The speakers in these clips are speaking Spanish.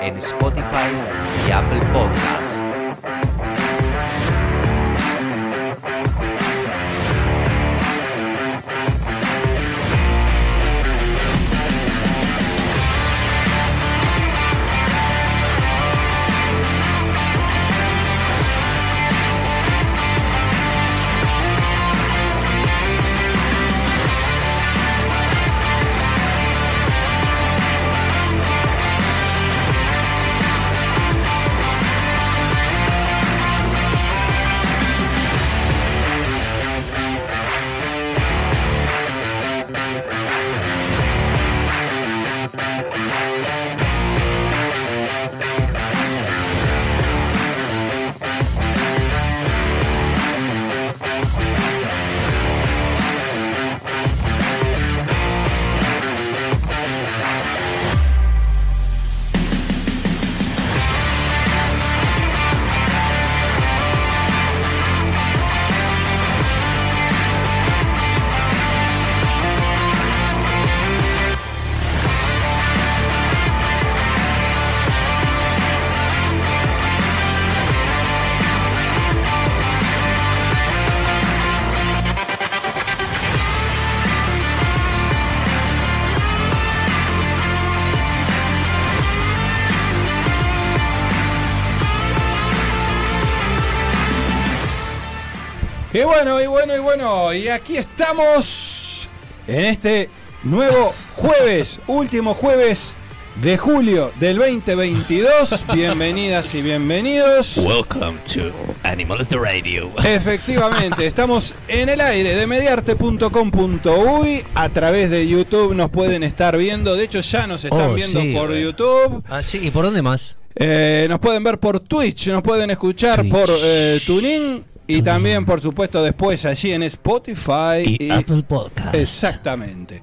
en Spotify Y bueno, y bueno, y bueno, y aquí estamos en este nuevo jueves, último jueves de julio del 2022. Bienvenidas y bienvenidos. Welcome to Animales de Radio. Efectivamente, estamos en el aire de mediarte.com.uy. A través de YouTube nos pueden estar viendo. De hecho, ya nos están Oh, viendo sí, por eh. YouTube. Ah, sí, ¿y por dónde más? Eh, nos pueden ver por Twitch, nos pueden escuchar Twitch. por eh, TuneIn y también, por supuesto, después allí en Spotify. Y, y- Apple Podcast. Exactamente.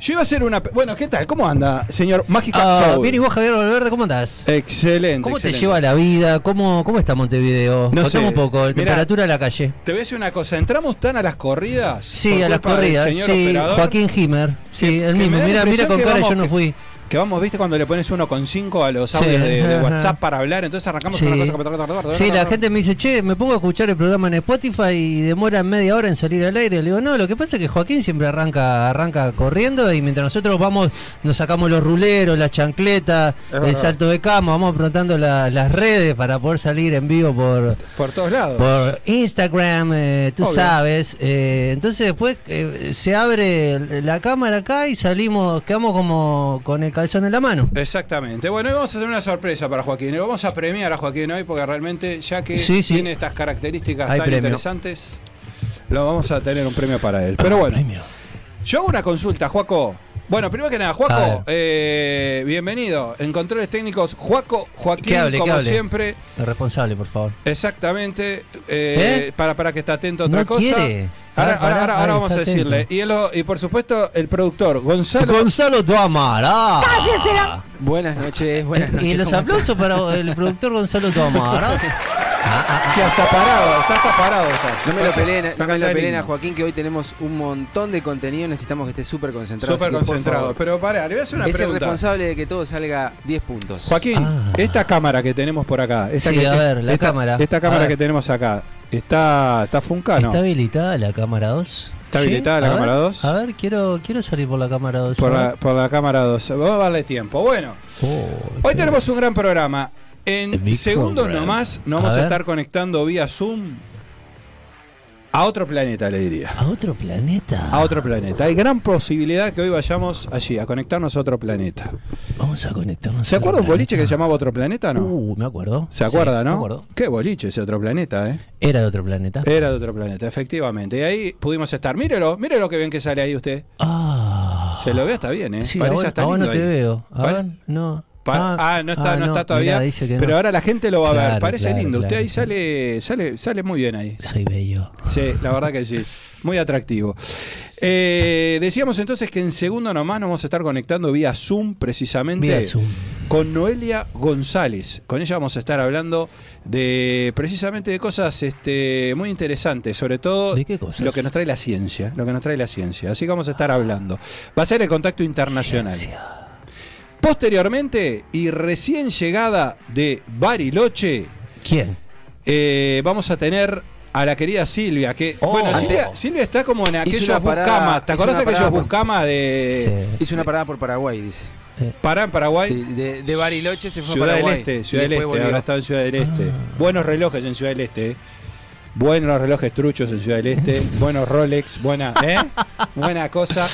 Yo iba a hacer una. Bueno, ¿qué tal? ¿Cómo anda, señor Mágica Soul? bien, y vos, Javier Valverde, ¿cómo andás? Excelente. ¿Cómo te lleva la vida? ¿Cómo, cómo está Montevideo? No sé. un poco, Mirá. temperatura de la calle. Te voy a decir una cosa. ¿Entramos tan a las corridas? Sí, a las corridas. señor Sí, operador, Joaquín Himer. Sí, Que- el mismo. Mira, mira con cara, yo no fui. Que vamos, viste, cuando le pones 1,5 a los Sí. audios de, de WhatsApp para hablar, entonces arrancamos Sí. con una cosa. Sí, la gente me dice, che, me pongo a escuchar el programa en Spotify y demora media hora en salir al aire. Le digo, no, lo que pasa es que Joaquín siempre arranca arranca corriendo y mientras nosotros vamos, nos sacamos los ruleros, la chancleta, Es el verdad. salto de cama, vamos aprontando la- las redes para poder salir en vivo por, Por todos lados. por Instagram, eh, tú Obvio. sabes. eh, entonces después eh, se abre la cámara acá y salimos, quedamos como con el calzón en la mano. Exactamente. Bueno, hoy vamos a tener una sorpresa para Joaquín. Vamos a premiar a Joaquín hoy porque realmente, ya que Sí, sí. tiene estas características Hay tan premio. interesantes, lo vamos a tener un premio para él. Pero bueno, Premio. yo hago una consulta, Juaco. Bueno, primero que nada, Juaco, eh, bienvenido. En controles técnicos, Juaco, Joaquín, hable, como hable. siempre. El responsable, por favor. Exactamente. eh, ¿Eh? Para, para que está atento a otra No cosa. quiere. Ahora, Ah, pará, ahora, ahora, ahí ahora vamos a decirle. Y, el- y por supuesto, el productor, Gonzalo. Gonzalo Tuamara. Buenas noches, buenas noches. Y los ¿cómo aplausos para el productor Gonzalo Tuamara. que hasta parado, está hasta parado. No me lo peleen, no me lo peleen a. Joaquín que hoy tenemos un montón de contenido, necesitamos que esté súper concentrado. Súper concentrado. favor, Pero pará, le voy a hacer una es el pregunta. responsable de que todo salga 10 puntos. Joaquín, Ah. esta cámara que tenemos por acá. Esta Sí, que- a ver, la esta- cámara. Esta cámara ver. que tenemos acá. ¿Está, está Funcano? ¿Está habilitada la cámara 2? ¿Está habilitada la A ver, cámara 2? A ver, quiero, quiero salir por la cámara 2. Por la, ver. por la cámara 2. Vamos a darle tiempo. Bueno, Oh, hoy tenemos un gran programa. En big segundos program. nomás nos vamos a, estar conectando vía Zoom a otro planeta, le diría. ¿A otro planeta? A otro planeta. Hay gran posibilidad que hoy vayamos allí, a conectarnos a otro planeta. Vamos a conectarnos. ¿Se acuerda un boliche que se llamaba Otro Planeta, no? Uh, me acuerdo. ¿Se acuerda, Sí, no? Me acuerdo. Qué boliche ese otro planeta, ¿eh? Era de otro planeta. Era de otro planeta, efectivamente. Y ahí pudimos estar. Mírelo, mírelo que bien que sale ahí usted. Ah. Se lo ve hasta bien, ¿eh? Sí, Parece ahora, hasta ahora lindo no te ahí. veo. A ver, no. Pa- ah, no está, ah, no está todavía. pero ahora la gente lo va a ver. Parece claro, lindo. Usted ahí sale, sale, sale muy bien ahí. Soy bello. Sí, la verdad que sí. Muy atractivo. Eh, decíamos entonces que en segundo nomás nos vamos a estar conectando vía Zoom, precisamente. Vía Zoom. Con Noelia González. Con ella vamos a estar hablando de precisamente de cosas este, muy interesantes, sobre todo ¿De qué cosas? lo que nos trae la ciencia, lo que nos trae la ciencia. Así que vamos a estar hablando. Va a ser el contacto internacional. Ciencia. Posteriormente y recién llegada de Bariloche, ¿Quién? eh, vamos a tener a la querida Silvia, que Oh. bueno, Silvia, Silvia está como en aquellos buscamas. ¿Te acordás de aquellos buscamas de Sí. Hizo una parada por Paraguay, dice. Pará en Paraguay? Sí, de, de Bariloche se fue Ciudad a del Paraguay. Este, y Ciudad del Este, volvió. ahora está en Ciudad del Este. Ah. Buenos relojes en Ciudad del Este. eh. Buenos relojes truchos en Ciudad del Este, buenos Rolex, buena, ¿eh? buena cosa.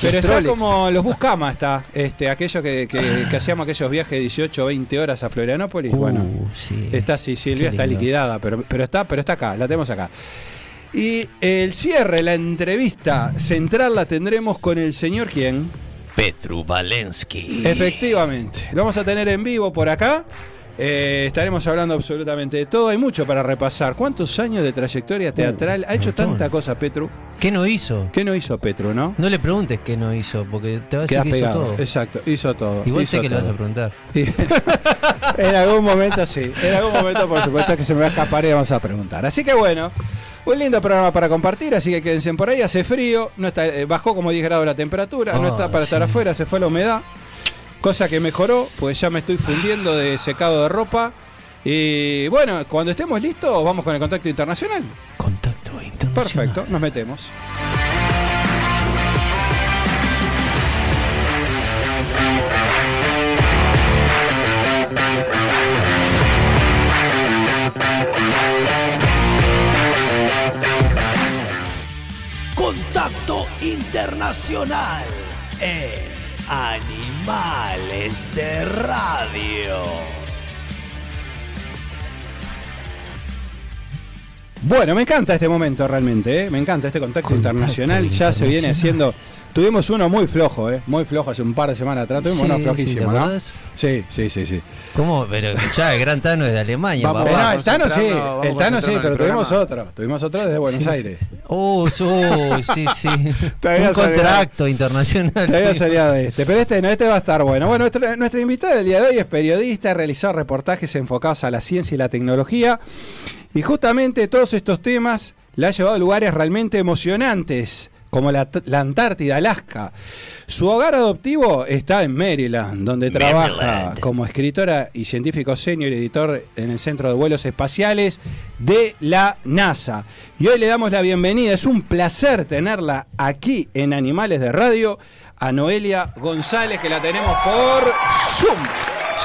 Pero Los está Rolex. como los Buscama, está, este, aquello que, que- que hacíamos aquellos viajes de 18 20 horas a Florianópolis. bueno, Uh, sí. Está así, Silvia está liquidada, pero, pero está, pero está acá, la tenemos acá. Y el cierre, la entrevista central la tendremos con el señor quién. Petru Valensky. Efectivamente, lo vamos a tener en vivo por acá. Eh, estaremos hablando absolutamente de todo. Hay mucho para repasar. ¿Cuántos años de trayectoria teatral? ha hecho tanta cosa Petru. ¿Qué no hizo? ¿Qué no hizo Petru, no? No le preguntes qué no hizo, porque te va a decir que hizo todo. Exacto, hizo todo. Igual hizo sé que le vas a preguntar. en algún momento sí. En algún momento, por supuesto, que se me va a escapar y vamos a preguntar. Así que bueno, un lindo programa para compartir. Así que quédense por ahí. Hace frío, no está, eh, bajó como 10 grados la temperatura, no Ah, está para estar afuera, se fue la humedad. Cosa que mejoró, pues ya me estoy fundiendo de secado de ropa. Y bueno, cuando estemos listos, vamos con el contacto internacional. Contacto internacional. Perfecto, nos metemos. Contacto internacional en Animales de Radio. Bueno, me encanta este momento realmente, ¿eh? me encanta este contacto, Contacto internacional. Ya se viene haciendo. Tuvimos uno muy flojo, ¿eh? muy flojo hace un par de semanas atrás. Tuvimos Sí, uno sí, flojísimo, ¿te ¿no? Sí, sí, sí, sí. ¿Cómo? Pero escuchá, el gran Tano es de Alemania, Vamos, papá. no, el Tano sí, el Tano sí, pero tuvimos otro. Tuvimos otro desde Buenos Sí, sí, Aires. sí. Oh, uy, sí, sí. Todavía Un contrato internacional. Te había salido de este, pero este no, este va a estar bueno. Bueno, nuestra, nuestra invitada del día de hoy es periodista, ha realizado reportajes enfocados a la ciencia y la tecnología. Y justamente todos estos temas la ha llevado a lugares realmente emocionantes, como la, la Antártida, Alaska. Su hogar adoptivo está en Maryland, donde trabaja como escritora y científico senior y editor en el Centro de Vuelos Espaciales de la NASA. Y hoy le damos la bienvenida, es un placer tenerla aquí en Animales de Radio, a Noelia González, que la tenemos por Zoom.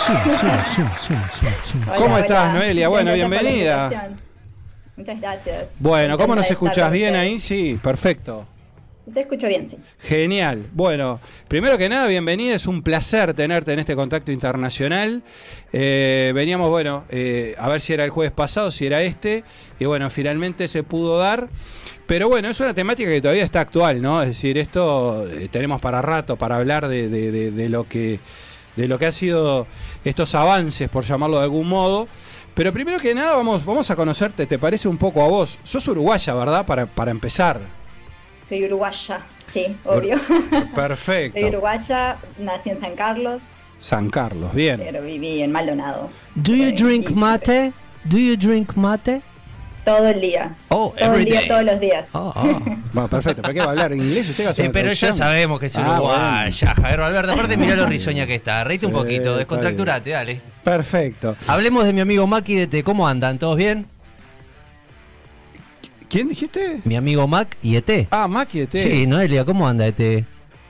Zoom, zoom, zoom, zoom, zoom, zoom. Hola, ¿Cómo hola. estás, Noelia? Bueno, gracias bienvenida. Muchas gracias. Bueno, ¿cómo nos con ¿Bien ahí? Sí, perfecto. Se escucha bien, sí. Genial. Bueno, primero que nada, bienvenida. Es un placer tenerte en este contacto internacional. Eh, veníamos, bueno, eh, a ver si era el jueves pasado, si era este. Y bueno, finalmente se pudo dar. Pero bueno, es una temática que todavía está actual, ¿no? Es decir, esto eh, tenemos para rato para hablar de, de- de- de lo que de lo que ha sido estos avances, por llamarlo de algún modo. Pero primero que nada, vamos, vamos a conocerte, ¿te parece un poco a vos? Sos uruguaya, ¿verdad? Para, para empezar. Soy uruguaya, sí, obvio. Perfecto. Soy uruguaya, nací en San Carlos, San Carlos, bien. pero viví en Maldonado. Do you drink mate? Do you drink mate? Todo el día. Oh, Todo el every día, day. todos los días. Oh, oh. Bueno, perfecto. ¿Para qué va a hablar inglés? ¿Usted va a hacer Eh, pero ya sabemos que es Ah, uruguaya, Javier Valverde. Aparte, mirá lo risueña que está. Reíte un poquito, descontracturate, dale. Perfecto. Hablemos de mi amigo Mac y de T. ¿Cómo andan? ¿Todos bien? ¿Quién dijiste? Mi amigo Mac y ET. Ah, Maki de T. Sí, Noelia, ¿cómo anda ET?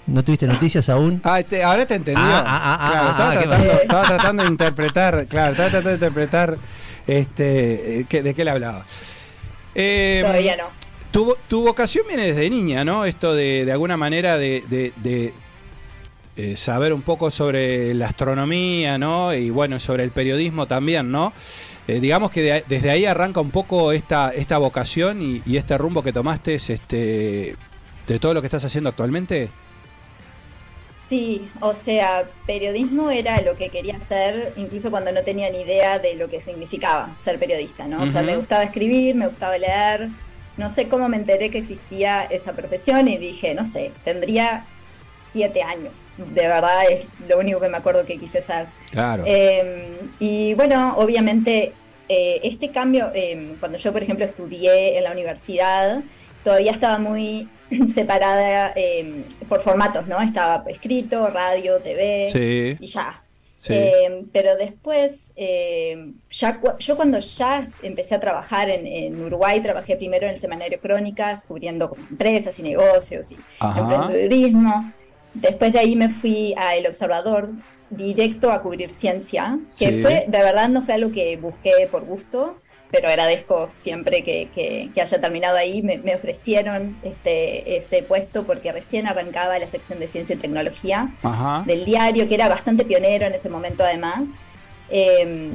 ¿No tuviste noticias aún? Ah, este- ahora te entendió. Ah, ah, ah, Claro, ah, estaba, ah, tratando, estaba tratando de interpretar, claro, estaba tratando de interpretar este, eh, que- de qué le hablaba. Eh, Todavía no. Tu, tu vocación viene desde niña, ¿no? Esto de, de alguna manera de, de- de, eh, saber un poco sobre la astronomía, ¿no? Y bueno, sobre el periodismo también, ¿no? Eh, digamos que de- desde ahí arranca un poco esta, esta vocación y, y este rumbo que tomaste es este, de todo lo que estás haciendo actualmente. Sí, o sea, periodismo era lo que quería hacer, incluso cuando no tenía ni idea de lo que significaba ser periodista, ¿no? O sea, me gustaba escribir, me gustaba leer. No sé cómo me enteré que existía esa profesión y dije, no sé, tendría siete años. De verdad es lo único que me acuerdo que quise ser. Claro. Eh, y bueno, obviamente eh, este cambio, eh, cuando yo por ejemplo estudié en la universidad, todavía estaba muy separada eh, por formatos, ¿no? Estaba escrito, radio, TV sí, y ya. sí. Pero después, ya cu- yo cuando ya empecé a trabajar en, en Uruguay, trabajé primero en el semanario Crónicas, cubriendo empresas y negocios y Ajá. emprendedurismo. Después de ahí me fui a El Observador, directo a cubrir ciencia, que Sí. fue, de verdad no fue algo que busqué por gusto, pero agradezco siempre que, que- que haya terminado ahí. Me, me ofrecieron este, ese puesto porque recién arrancaba la sección de ciencia y tecnología Ajá. del diario, que era bastante pionero en ese momento además. Eh,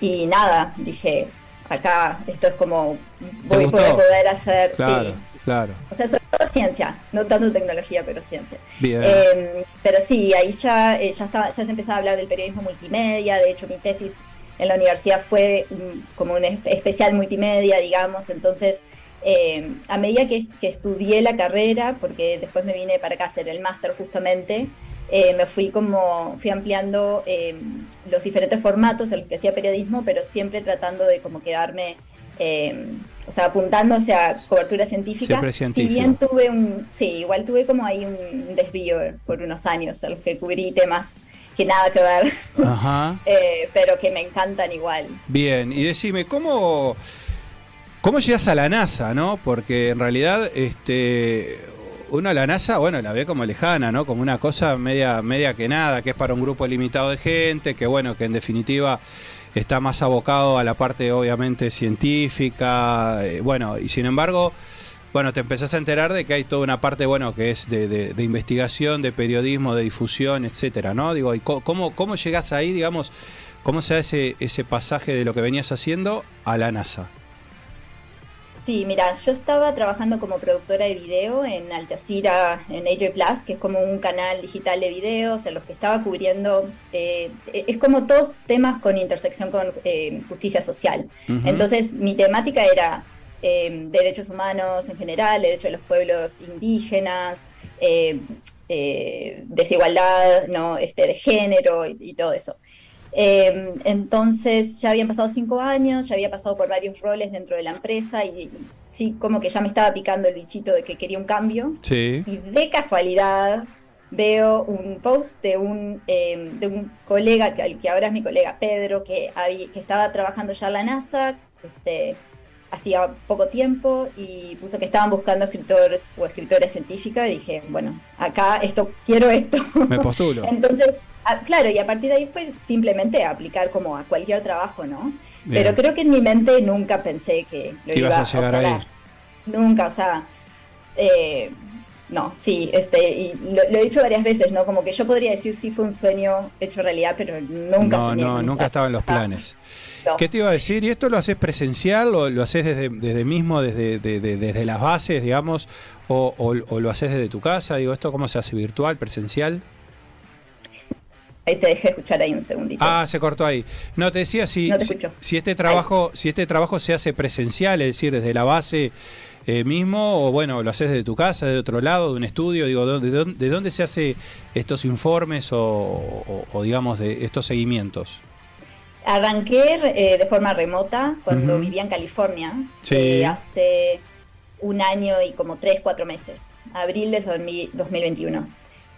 y nada, dije, acá esto es como, voy, a poder hacer, Claro, sí, claro. o sea, sobre todo ciencia, no tanto tecnología, pero ciencia. Bien. Eh, pero sí, ahí ya, eh, ya, estaba, ya se empezaba a hablar del periodismo multimedia, de hecho mi tesis en la universidad fue mm, como un es- especial multimedia, digamos, entonces eh, a medida que, que estudié la carrera, porque después me vine para acá a hacer el máster justamente, eh, me fui como, fui ampliando eh, los diferentes formatos en los que hacía periodismo, pero siempre tratando de como quedarme, o sea, apuntando hacia cobertura científica. Si bien tuve un, sí, igual tuve como ahí un desvío por unos años en los que cubrí temas que nada que ver, Ajá. eh, pero que me encantan igual. Bien, y decime, ¿cómo, ¿cómo llegas a la NASA, no? Porque en realidad, este, uno a la NASA, bueno, la ve como lejana, ¿no? Como una cosa media, media que nada, que es para un grupo limitado de gente, que bueno, que en definitiva está más abocado a la parte obviamente científica, eh, bueno, y sin embargo, bueno, te empezás a enterar de que hay toda una parte, bueno, que es de, de- de investigación, de periodismo, de difusión, etcétera, ¿no? Digo, ¿y cómo, cómo llegás ahí, digamos, cómo se ese, ese pasaje de lo que venías haciendo a la NASA? Sí, mira, yo estaba trabajando como productora de video en Al Jazeera, en AJ Plus, que es como un canal digital de videos en los que estaba cubriendo, eh, es como todos temas con intersección con eh, justicia social. Entonces, mi temática era eh, derechos humanos en general, derechos de los pueblos indígenas, eh, desigualdad ¿no? este, de género y, y todo eso. Eh, entonces ya habían pasado cinco años, ya había pasado por varios roles dentro de la empresa y sí, como que ya me estaba picando el bichito de que quería un cambio. Sí. Y de casualidad veo un post de un, eh, de un colega, que, que ahora es mi colega Pedro, que, había- que estaba trabajando ya en la NASA este, hacía poco tiempo y puso que estaban buscando escritores o escritoras científicas y dije, bueno, acá esto quiero esto. Me postulo. Entonces, ah, claro, y a partir de ahí fue simplemente aplicar como a cualquier trabajo, ¿no? Bien. Pero creo que en mi mente nunca pensé que lo ibas iba a llegar ahí. obtener. Nunca, o sea, eh, no, sí, este, y lo, he dicho varias veces, ¿no? Como que yo podría decir si fue un sueño hecho realidad, pero nunca No, no, nunca estaba en los planes. ¿Qué te iba a decir? ¿Y esto lo haces presencial o lo haces desde, desde mismo, desde, desde las bases, digamos, o, o, lo haces desde tu casa? Digo, ¿esto cómo se hace? ¿Virtual, presencial? Ahí te dejé escuchar ahí un segundito. Ah, se cortó ahí. No, te decía si, si, este trabajo, si este trabajo se hace presencial, es decir, desde la base eh, mismo, o bueno, lo haces de tu casa, de otro lado, de un estudio, digo, ¿de, de, dónde se hace estos informes o, digamos, de estos seguimientos? Arranqué eh, de forma remota cuando vivía en California, eh, hace un año y como tres, cuatro meses, abril del 2021.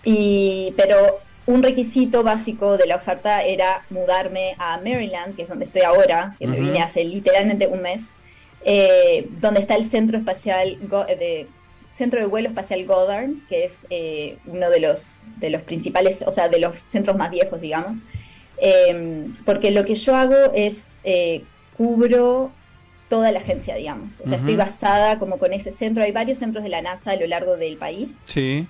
Y, pero un requisito básico de la oferta era mudarme a Maryland, que es donde estoy ahora, que me vine hace literalmente un mes, eh, donde está el centro espacial de centro de vuelo espacial Goddard, que es eh, uno de los de los principales, o sea, de los centros más viejos, digamos. Em, porque lo que yo hago es eh, cubro toda la agencia, digamos. O sea, estoy basada como con ese centro. Hay varios centros de la NASA a lo largo del país. Sí.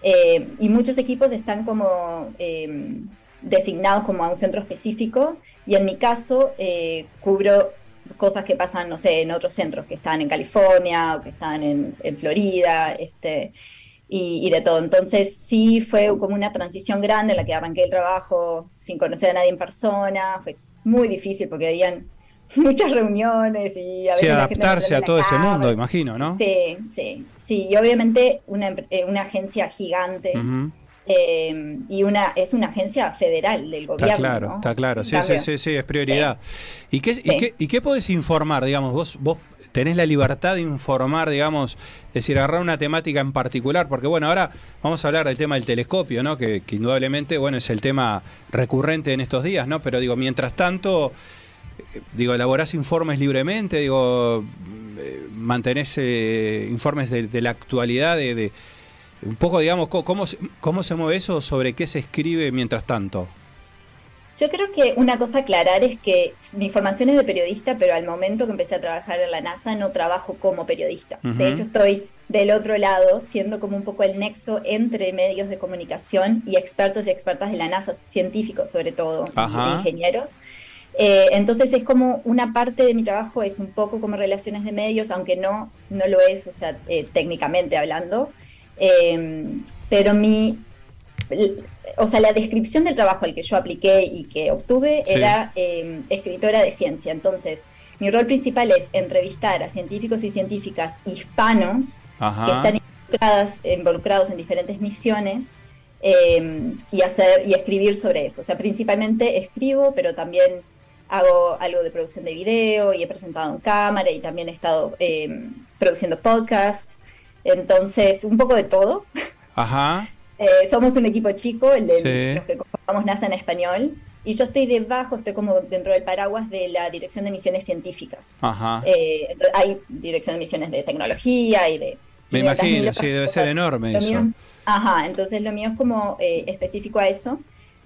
y muchos equipos están como em, designados como a un centro específico. Y en mi caso, cubro cosas que pasan, no sé, en otros centros que están en California o que están en, Florida, este, y, de todo. Entonces sí fue como una transición grande en la que arranqué el trabajo sin conocer a nadie en persona, fue muy difícil porque habían muchas reuniones y a adaptarse a todo ese mundo, imagino, ¿no? Sí, sí, sí, y obviamente una, eh, una agencia gigante. Eh, y una es una agencia federal del gobierno. Está claro, está claro, sí, sí, sí, es prioridad. ¿Y, qué, y, qué, podés informar, digamos, vos, vos tenés la libertad de informar, digamos, es decir, agarrar una temática en particular, porque bueno, ahora vamos a hablar del tema del telescopio, ¿no? Que, indudablemente, bueno, es el tema recurrente en estos días, ¿no? Pero digo, mientras tanto, digo, elaborás informes libremente, digo, eh, mantenés informes de, la actualidad, de un poco, digamos, ¿cómo, cómo se mueve eso? ¿Sobre qué se escribe mientras tanto? Yo creo que una cosa a aclarar es que mi formación es de periodista, pero al momento que empecé a trabajar en la NASA no trabajo como periodista. De hecho, estoy del otro lado, siendo como un poco el nexo entre medios de comunicación y expertos y expertas de la NASA, científicos sobre todo, y ingenieros. Eh, entonces es como una parte de mi trabajo es un poco como relaciones de medios, aunque no, no lo es, o sea, eh, técnicamente hablando. Em, pero mi, o sea, la descripción del trabajo al que yo apliqué y que obtuve era em, escritora de ciencia. Entonces, mi rol principal es entrevistar a científicos y científicas hispanos que están involucrados en diferentes misiones em, y hacer y escribir sobre eso. O sea, principalmente escribo, pero también hago algo de producción de video y he presentado en cámara y también he estado produciendo podcast. Entonces, un poco de todo. Ajá. Eh, somos un equipo chico, el de los que conformamos NASA en español, y yo estoy debajo, estoy como dentro del paraguas de la Dirección de Misiones Científicas. Ajá. Eh, hay Dirección de Misiones de Tecnología y de... Me imagino, sí, debe ser enorme eso. ajá, entonces lo mío es como eh, específico a eso.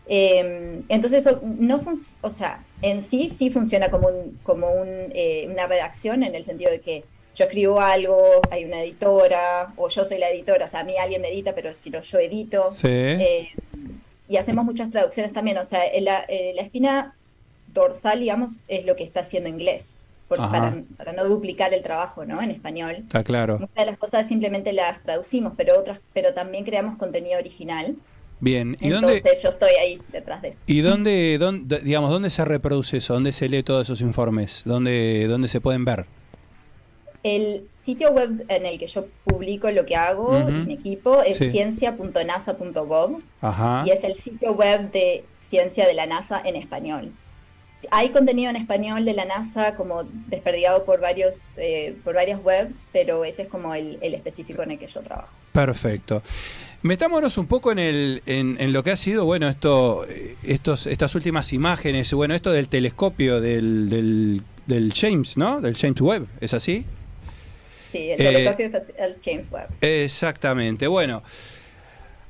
Em, entonces, no o sea, en sí sí funciona como, un, como un, una redacción en el sentido de que yo escribo algo, hay una editora, o yo soy la editora, o sea, a mí alguien me edita, pero si no, yo edito. Eh, y hacemos muchas traducciones también, o sea, la, la, espina dorsal, digamos, es lo que está haciendo inglés. para, para, no duplicar el trabajo, ¿no? En español. Está claro. Muchas de las cosas simplemente las traducimos, pero otras, pero también creamos contenido original. Bien, ¿y Entonces yo estoy ahí detrás de eso. ¿Y dónde, dónde, digamos, dónde se reproduce eso? ¿Dónde se lee todos esos informes? ¿Dónde, dónde se pueden ver? El sitio web en el que yo publico lo que hago y mi equipo es ciencia.nasa.gov y es el sitio web de ciencia de la NASA en español. Hay contenido en español de la NASA como desperdigado por varios eh, por varias webs, pero ese es como el, específico en el que yo trabajo. Perfecto. Metámonos un poco en, el, en, lo que ha sido, bueno, esto, estos, estas últimas imágenes, bueno, esto del telescopio del, del, del James, ¿no? Del James Webb, ¿es así? Sí, el telescopio eh, James Webb. Exactamente. Bueno,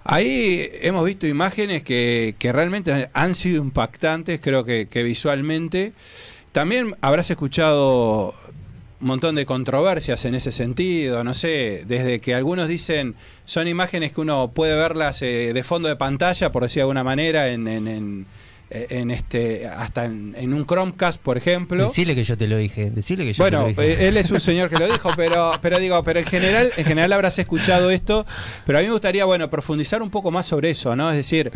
ahí hemos visto imágenes que, realmente han sido impactantes, creo que, visualmente. También habrás escuchado un montón de controversias en ese sentido, no sé, desde que algunos dicen son imágenes que uno puede verlas eh, de fondo de pantalla, por decir de alguna manera, en, en- en- en este hasta en, en un Chromecast, por ejemplo. Decirle que yo te lo dije. Decirle que yo Bueno, te lo dije. eh, él es un señor que lo dijo, pero, pero digo, pero en general, en general habrás escuchado esto, pero a mí me gustaría, bueno, profundizar un poco más sobre eso, ¿no? Es decir,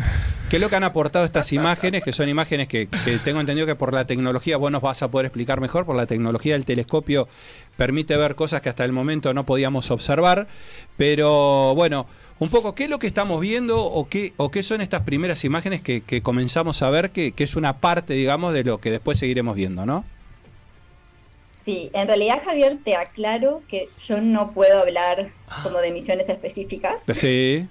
qué es lo que han aportado estas imágenes, que son imágenes que, que tengo entendido que por la tecnología, vos nos vas a poder explicar mejor, por la tecnología del telescopio permite ver cosas que hasta el momento no podíamos observar, pero bueno, un poco, ¿qué es lo que estamos viendo o qué, o qué son estas primeras imágenes que, que comenzamos a ver, que, que es una parte, digamos, de lo que después seguiremos viendo, ¿no? Sí, en realidad Javier, te aclaro que yo no puedo hablar como de misiones específicas, Sí.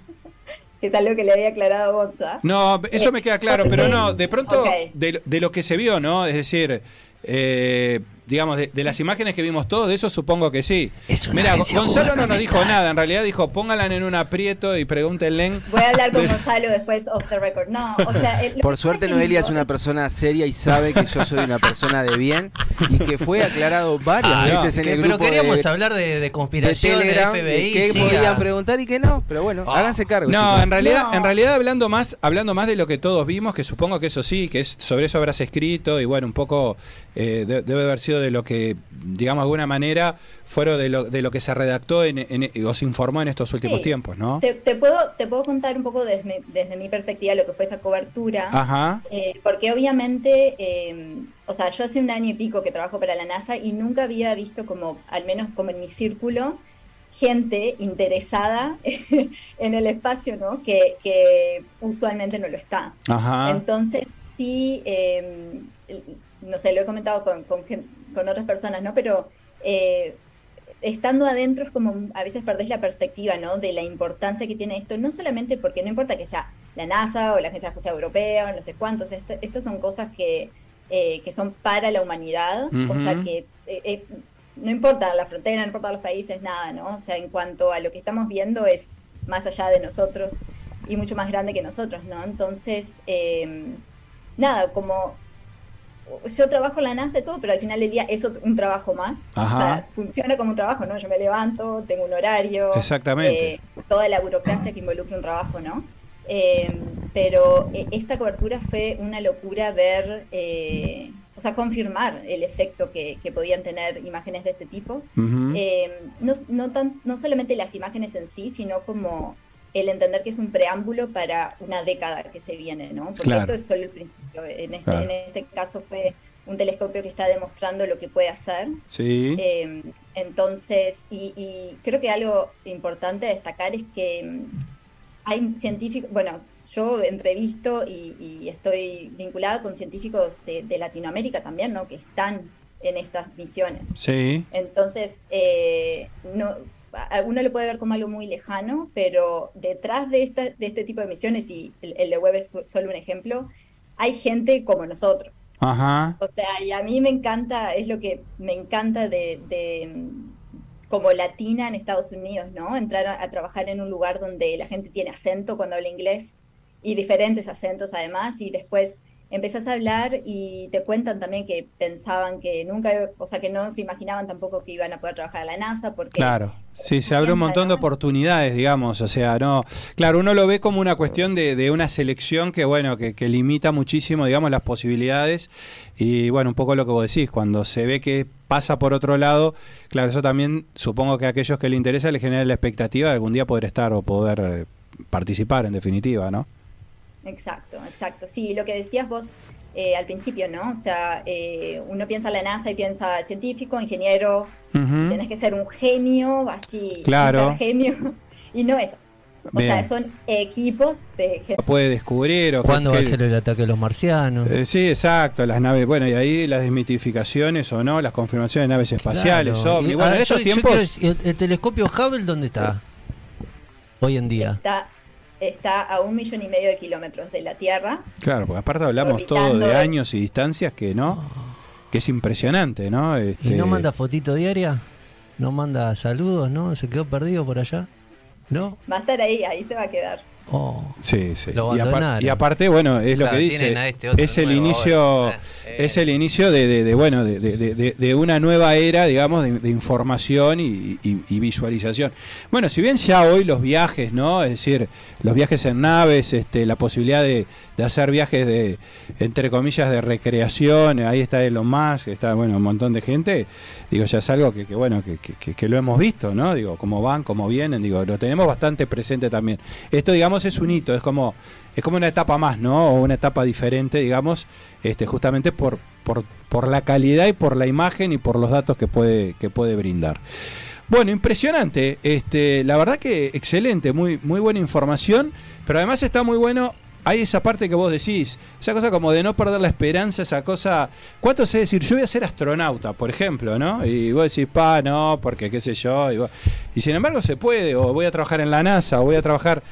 que es algo que le había aclarado a Gonza. No, eso me queda claro, pero no, de pronto de lo que se vio, ¿no? Es decir, eh, digamos, de, de las imágenes que vimos todos, de eso supongo que sí. Es una Mira, Gonzalo no nos dijo nada, en realidad dijo, pónganla en un aprieto y pregúntenle. Voy a hablar con Gonzalo después off the record. No, o sea, el- Por suerte Noelia es una persona seria y sabe que yo soy una persona de bien y que fue aclarado varias Ah, veces en que- el pero grupo queríamos de, hablar de, de de conspiración, de Telegram FBI. que siga. podían preguntar y que no, pero bueno, Oh. háganse cargo. No, chicos. en realidad, No. en realidad hablando más, hablando más de lo que todos vimos, que supongo que eso sí, que es sobre eso habrás escrito y bueno, un poco eh, de- debe haber sido de lo que, digamos de alguna manera, fueron de lo, de lo que se redactó en, en- o se informó en estos últimos Sí. tiempos, ¿no? Te, te puedo, te puedo contar un poco desde, mi- desde mi perspectiva lo que fue esa cobertura. Ajá. Eh, porque obviamente, eh, o sea, yo hace un año y pico que trabajo para la NASA y nunca había visto como, al menos como en mi círculo, gente interesada en el espacio, ¿no? Que, que usualmente no lo está. Ajá. Entonces, sí, eh, no sé, lo he comentado con, con, con otras personas, ¿no? Pero eh, estando adentro es como a veces perdés la perspectiva, ¿no? De la importancia que tiene esto, no solamente porque no importa que sea la NASA o la Agencia Espacial Europea o no sé cuántos, esto, estos son cosas que, eh, que son para la humanidad, o sea Ujú. que eh, no importa la frontera, no importa los países, nada, ¿no? O sea, en cuanto a lo que estamos viendo es más allá de nosotros y mucho más grande que nosotros, ¿no? Entonces, nada, como yo trabajo en la NASA y todo, pero al final del día es otro- un trabajo más. Ajá. O sea, funciona como un trabajo, ¿no? Yo me levanto, tengo un horario. Exactamente. eh, toda la burocracia que involucra un trabajo, ¿no? Eh, pero eh, esta cobertura fue una locura ver, eh, o sea, confirmar el efecto que, que podían tener imágenes de este tipo. No, no, tan, no solamente las imágenes en sí, sino como el entender que es un preámbulo para una década que se viene, ¿no? Porque Claro. esto es solo el principio. En este, Claro. en este caso fue un telescopio que está demostrando lo que puede hacer. Sí. Eh, entonces, y, y creo que algo importante a destacar es que mm, hay científicos, bueno, yo entrevisto y, y estoy vinculada con científicos de, de Latinoamérica también, ¿no? Que están en estas misiones. Sí. Entonces, eh, no, uno lo puede ver como algo muy lejano, pero detrás de, esta, de este tipo de misiones, y el, el de web es su- solo un ejemplo, hay gente como nosotros. Ajá. O sea, y a mí me encanta, es lo que me encanta de, de, como latina en Estados Unidos, ¿no? Entrar a, a trabajar en un lugar donde la gente tiene acento cuando habla inglés y diferentes acentos además, y después empezás a hablar y te cuentan también que pensaban que nunca, o sea, que no se imaginaban tampoco que iban a poder trabajar a la NASA porque Claro, sí, se abre un montón de oportunidades, digamos, o sea, no, claro, uno lo ve como una cuestión de, de una selección que, bueno, que, que limita muchísimo, digamos, las posibilidades y, bueno, un poco lo que vos decís, cuando se ve que pasa por otro lado, claro, eso también supongo que a aquellos que le interesa le genera la expectativa de algún día poder estar o poder eh, participar, en definitiva, ¿no? Exacto, exacto. Sí, lo que decías vos eh, al principio, ¿no? O sea, eh, uno piensa en la NASA y piensa científico, ingeniero, Ujú. tenés que ser un genio, así, Claro. genio, y no es así. O Bien. sea, son equipos de gente. Puede descubrir o ¿Cuándo que- va a ser el ataque de los marcianos? Eh, sí, exacto, las naves, bueno, y ahí las desmitificaciones o no, las confirmaciones de naves espaciales, Claro. ovni. Y, Bueno, ah, en estos yo- yo tiempos... quiero el, el telescopio Hubble dónde está? Hoy en día. Está, está a un millón y medio de kilómetros de la Tierra. Claro, porque aparte hablamos todo de años y distancias que no, que es impresionante, ¿no? ¿Y Este, no manda fotito diaria? ¿No manda saludos? ¿No? ¿Se quedó perdido por allá? ¿No? Va a estar ahí, ahí se va a quedar. Oh. Sí, sí. Lo y, aparte, bueno, es lo que dice. este es el nuevo inicio. Eh, es el inicio de, de- de, bueno, de, de- una nueva era, digamos, de, de información y, y- y visualización. Bueno, si bien ya hoy los viajes, ¿no? Es decir, los viajes en naves, este, la posibilidad de, de hacer viajes de, entre comillas, de recreación, ahí está Elon Musk, está, bueno, un montón de gente, digo, ya es algo que, bueno, que- que lo hemos visto, ¿no? Digo, cómo van, cómo vienen, digo, lo tenemos bastante presente también. Esto, digamos, es un hito, es como, es como una etapa más, ¿no? O una etapa diferente, digamos, este, justamente por, por, por la calidad y por la imagen y por los datos que puede, que puede brindar. Bueno, impresionante. Este, la verdad que excelente, muy, muy buena información, pero además está muy bueno. Hay esa parte que vos decís, esa cosa como de no perder la esperanza, esa cosa. ¿Cuánto sé decir? Yo voy a ser astronauta, por ejemplo, ¿no? Y vos decís, pa, no, porque qué sé yo. Y, y sin embargo se puede, o voy a trabajar en la NASA, o voy a trabajar.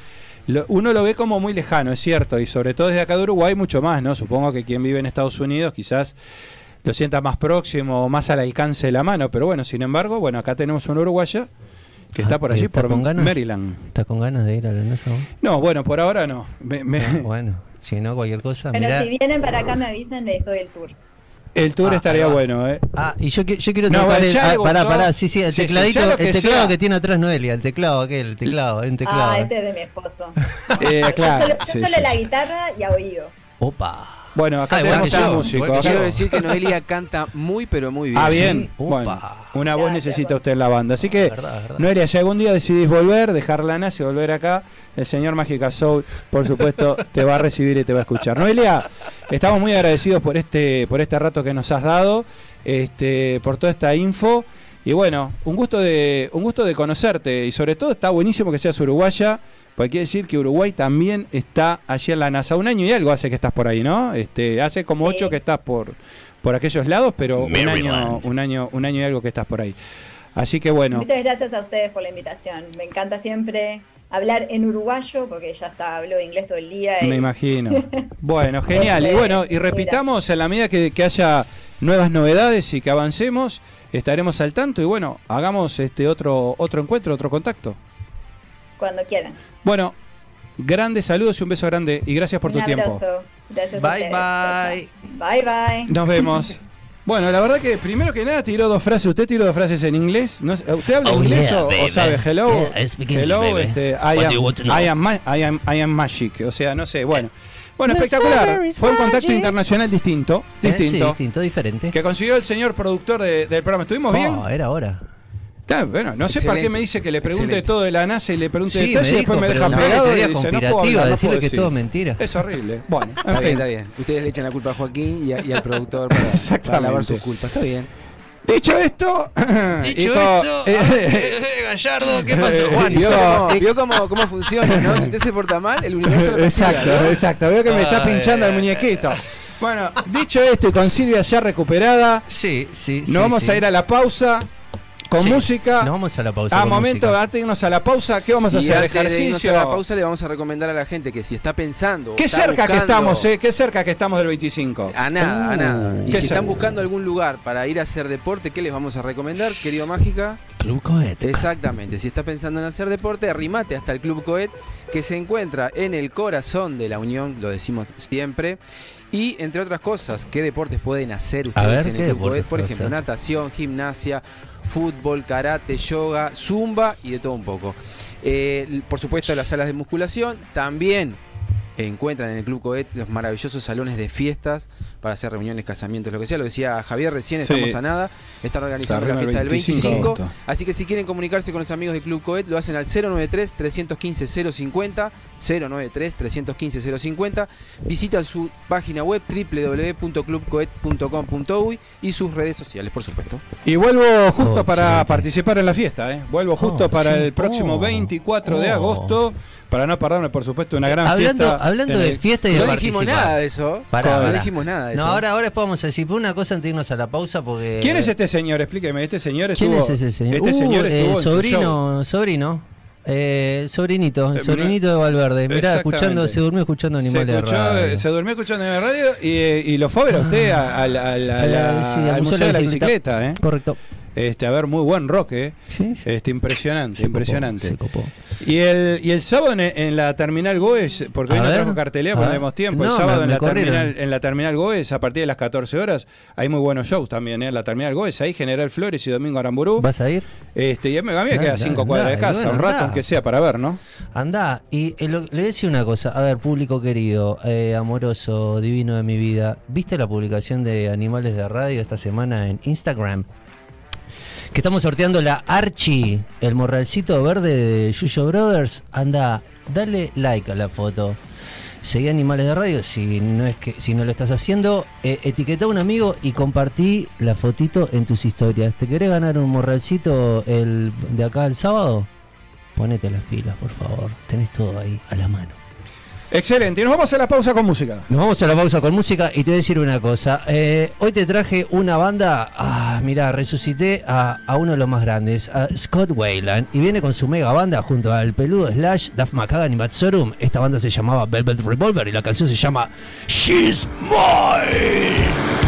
Uno lo ve como muy lejano, es cierto, y sobre todo desde acá de Uruguay mucho más, ¿no? Supongo que quien vive en Estados Unidos quizás lo sienta más próximo más al alcance de la mano, pero bueno, sin embargo, bueno, acá tenemos un uruguayo que está Ah, por allí, ¿está por con ganas? Maryland. ¿Estás con ganas de ir a la NASA? vos? No, bueno, por ahora no. Me- me- Ah, bueno, si no, cualquier cosa. Pero mirá. si vienen para acá me avisan, les doy el tour. el tour Ah, estaría bueno, ¿eh? Ah, y yo, yo quiero No, tocar el. ah, pará, pará, sí, sí, el Sí, tecladito, que el teclado sea. que tiene atrás Noelia, el teclado aquel, el teclado, un teclado. Ah, eh. este es de mi esposo. Eh, Yo claro, solo, yo sí, solo sí, la sí. guitarra y a oído. Opa. Bueno, acá Ah, tenemos un músico. acá- Quiero decir que Noelia canta muy, pero muy bien. Ah, bien. Bueno, una voz necesita usted en la banda. Así que, Verdad, verdad. Noelia, si algún día decidís volver, dejar la NASA y volver acá, el señor Mágica Soul, por supuesto, te va a recibir y te va a escuchar. Noelia, estamos muy agradecidos por este, por este rato que nos has dado, este, por toda esta info. Y bueno, un gusto de, un gusto de conocerte. Y sobre todo está buenísimo que seas uruguaya. Porque quiere decir que Uruguay también está allí en la NASA. Un año y algo hace que estás por ahí, ¿no? Este, hace como ocho que estás por, por aquellos lados, pero un año, un año, un año y algo que estás por ahí. Así que bueno, Muchas gracias a ustedes por la invitación. Me encanta siempre hablar en uruguayo porque ya está, hablo inglés todo el día. y- me imagino. Bueno, genial. Y bueno, y repitamos en la medida que, que haya nuevas novedades y que avancemos, estaremos al tanto y bueno, hagamos este otro otro encuentro, otro contacto. Cuando quieran. Bueno, grandes saludos y un beso grande y gracias por Un tu tiempo. abrazo. Gracias a Bye. Chao, bye. Bye, bye. Nos vemos. Bueno, la verdad que primero que nada tiró dos frases. ¿Usted tiró dos frases en inglés? No ¿Usted habla Oh, inglés yeah, o, sabe hello? Yeah, English, hello, baby. este, I, am? I, am, I, am, I am magic. O sea, no sé, bueno. Bueno, The espectacular. Fue un contacto magic. internacional distinto. Eh, Sí, Distinto. distinto, diferente. Que consiguió el señor productor de- del programa. ¿Estuvimos bien? Oh, era hora. Está, bueno, no sé para qué me dice que le pregunte Excelente. todo de la NASA y le pregunte Sí, detalles y me después me deja pegado y dice, no puedo hablar, no decirle puedo que es decir. todo mentira. Es horrible. Bueno, en Está bien, fin. está bien. Ustedes le echan la culpa a Joaquín y, a- y al productor para, para lavar sus culpas. Está bien. Dicho esto, Dicho hijo, esto, eh, Gallardo, ¿qué pasó, Juan? Vio, cómo, y- vio cómo, cómo funciona, ¿no? Si usted se porta mal, el universo lo castiga, Exacto, ¿no? exacto. Veo que me está Ay, pinchando el ay, muñequito. Bueno, dicho esto y con Silvia ya recuperada, Sí, sí, sí. nos vamos sí. a ir a la pausa con Sí, música. Nos vamos a la pausa. Ah, con momento, música. antes de irnos a la pausa, ¿qué vamos a Y hacer? antes de irnos Ejercicio. a la pausa le vamos a recomendar a la gente que si está pensando... Qué está cerca que estamos, eh, qué cerca que estamos del 25. A nada, a nada. Y ¿Qué si están buscando algún lugar para ir a hacer deporte, ¿qué les vamos a recomendar, querido Mágica? Club Coet. Exactamente, si está pensando en hacer deporte, arrimate hasta el Club Coet, que se encuentra en el corazón de la Unión, lo decimos siempre. Y entre otras cosas, ¿qué deportes pueden hacer ustedes ver, en ¿qué el Club Coet? Por ejemplo, hacer? natación, gimnasia, fútbol, karate, yoga, zumba y de todo un poco. Eh, por supuesto, las salas de musculación también encuentran en el Club Coet los maravillosos salones de fiestas para hacer reuniones, casamientos, lo que sea. Lo decía Javier recién, Sí. estamos a nada. Están organizando la fiesta el del 25 de 25. agosto. Así que si quieren comunicarse con los amigos del Club Coet, lo hacen al 093-315-050. 093-315-050. Visita su página web www.clubcoet.com.uy y sus redes sociales, por supuesto. Y vuelvo justo Oh, para sí. participar en la fiesta, ¿eh? Vuelvo justo Oh, para sí. el próximo Oh. 24 de Oh. agosto, para no perderme, por supuesto, una gran Hablando, fiesta. hablando de el- fiesta y de No dijimos nada de eso. Pará, no pará. dijimos nada de No, eso. ahora, ahora después vamos a decir, por una cosa antes de irnos a la pausa porque... ¿Quién es este señor? Explíqueme, este señor ¿Quién es ese señor? Este Uh, señor eh, estuvo en su show. sobrino, sobrino. Eh, el sobrinito, el Eh, sobrinito de Valverde. Mirá, escuchando, se durmió escuchando Se, animales de escuchó, radio. eh, se durmió escuchando en la radio y, eh, y lo fue a ver a usted sí, al Museo de la Bicicleta, ¿eh? Correcto. Este, a ver, muy buen rock, ¿eh? Sí, sí. Este, impresionante, Se impresionante. copó. Y el, y el sábado en, en la terminal Goes, porque hoy A no trajo cartelera, a porque no tenemos tiempo. El sábado me- en, me la corrieron. terminal, en la terminal Goes, a partir de las 14 horas, hay muy buenos shows también, ¿eh? En la terminal Goes, ahí General Flores y Domingo Aramburú. ¿Vas a ir? Este, y a mí, a me queda cinco dale, cuadras de casa, bueno, un rato, aunque sea para ver, ¿no? Andá, y eh, lo- le a decir una cosa, a ver, público querido, eh, amoroso, divino de mi vida, ¿viste la publicación de Animales de Radio esta semana en Instagram? Que estamos sorteando la Archie, el morralcito verde de Yuyo Brothers. Anda, dale like a la foto. Seguí Animales de Radio, si no es que si no lo estás haciendo, eh, etiqueta a un amigo y compartí la fotito en tus historias. ¿Te querés ganar un morralcito el, de acá el sábado? Ponete las pilas, por favor. Tenés todo ahí a la mano. Excelente, y nos vamos a la pausa con música. Nos vamos a la pausa con música y te voy a decir una cosa. Eh, hoy te traje una banda. Ah, mira, resucité a, uno de los más grandes, a Scott Wayland, y viene con su mega banda junto al peludo Slash, Duff McKagan y Matt Sorum. Esta banda se llamaba Velvet Revolver y la canción se llama She's Mine.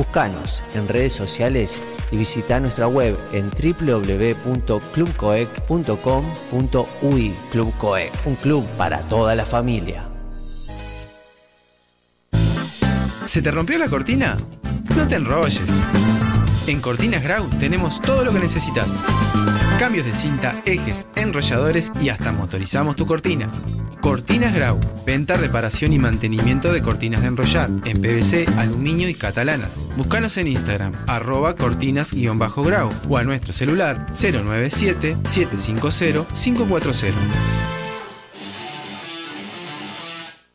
Buscanos en redes sociales y visita nuestra web en www.clubcoec.com.ui. Club Coec, un club para toda la familia. ¿Se te rompió la cortina? No te enrolles. En Cortinas Grau tenemos todo lo que necesitas. Cambios de cinta, ejes, enrolladores y hasta motorizamos tu cortina. Cortinas Grau, venta, reparación y mantenimiento de cortinas de enrollar en PVC, aluminio y catalanas. Búscanos en Instagram, arroba cortinas-grau o a nuestro celular 097-750-540.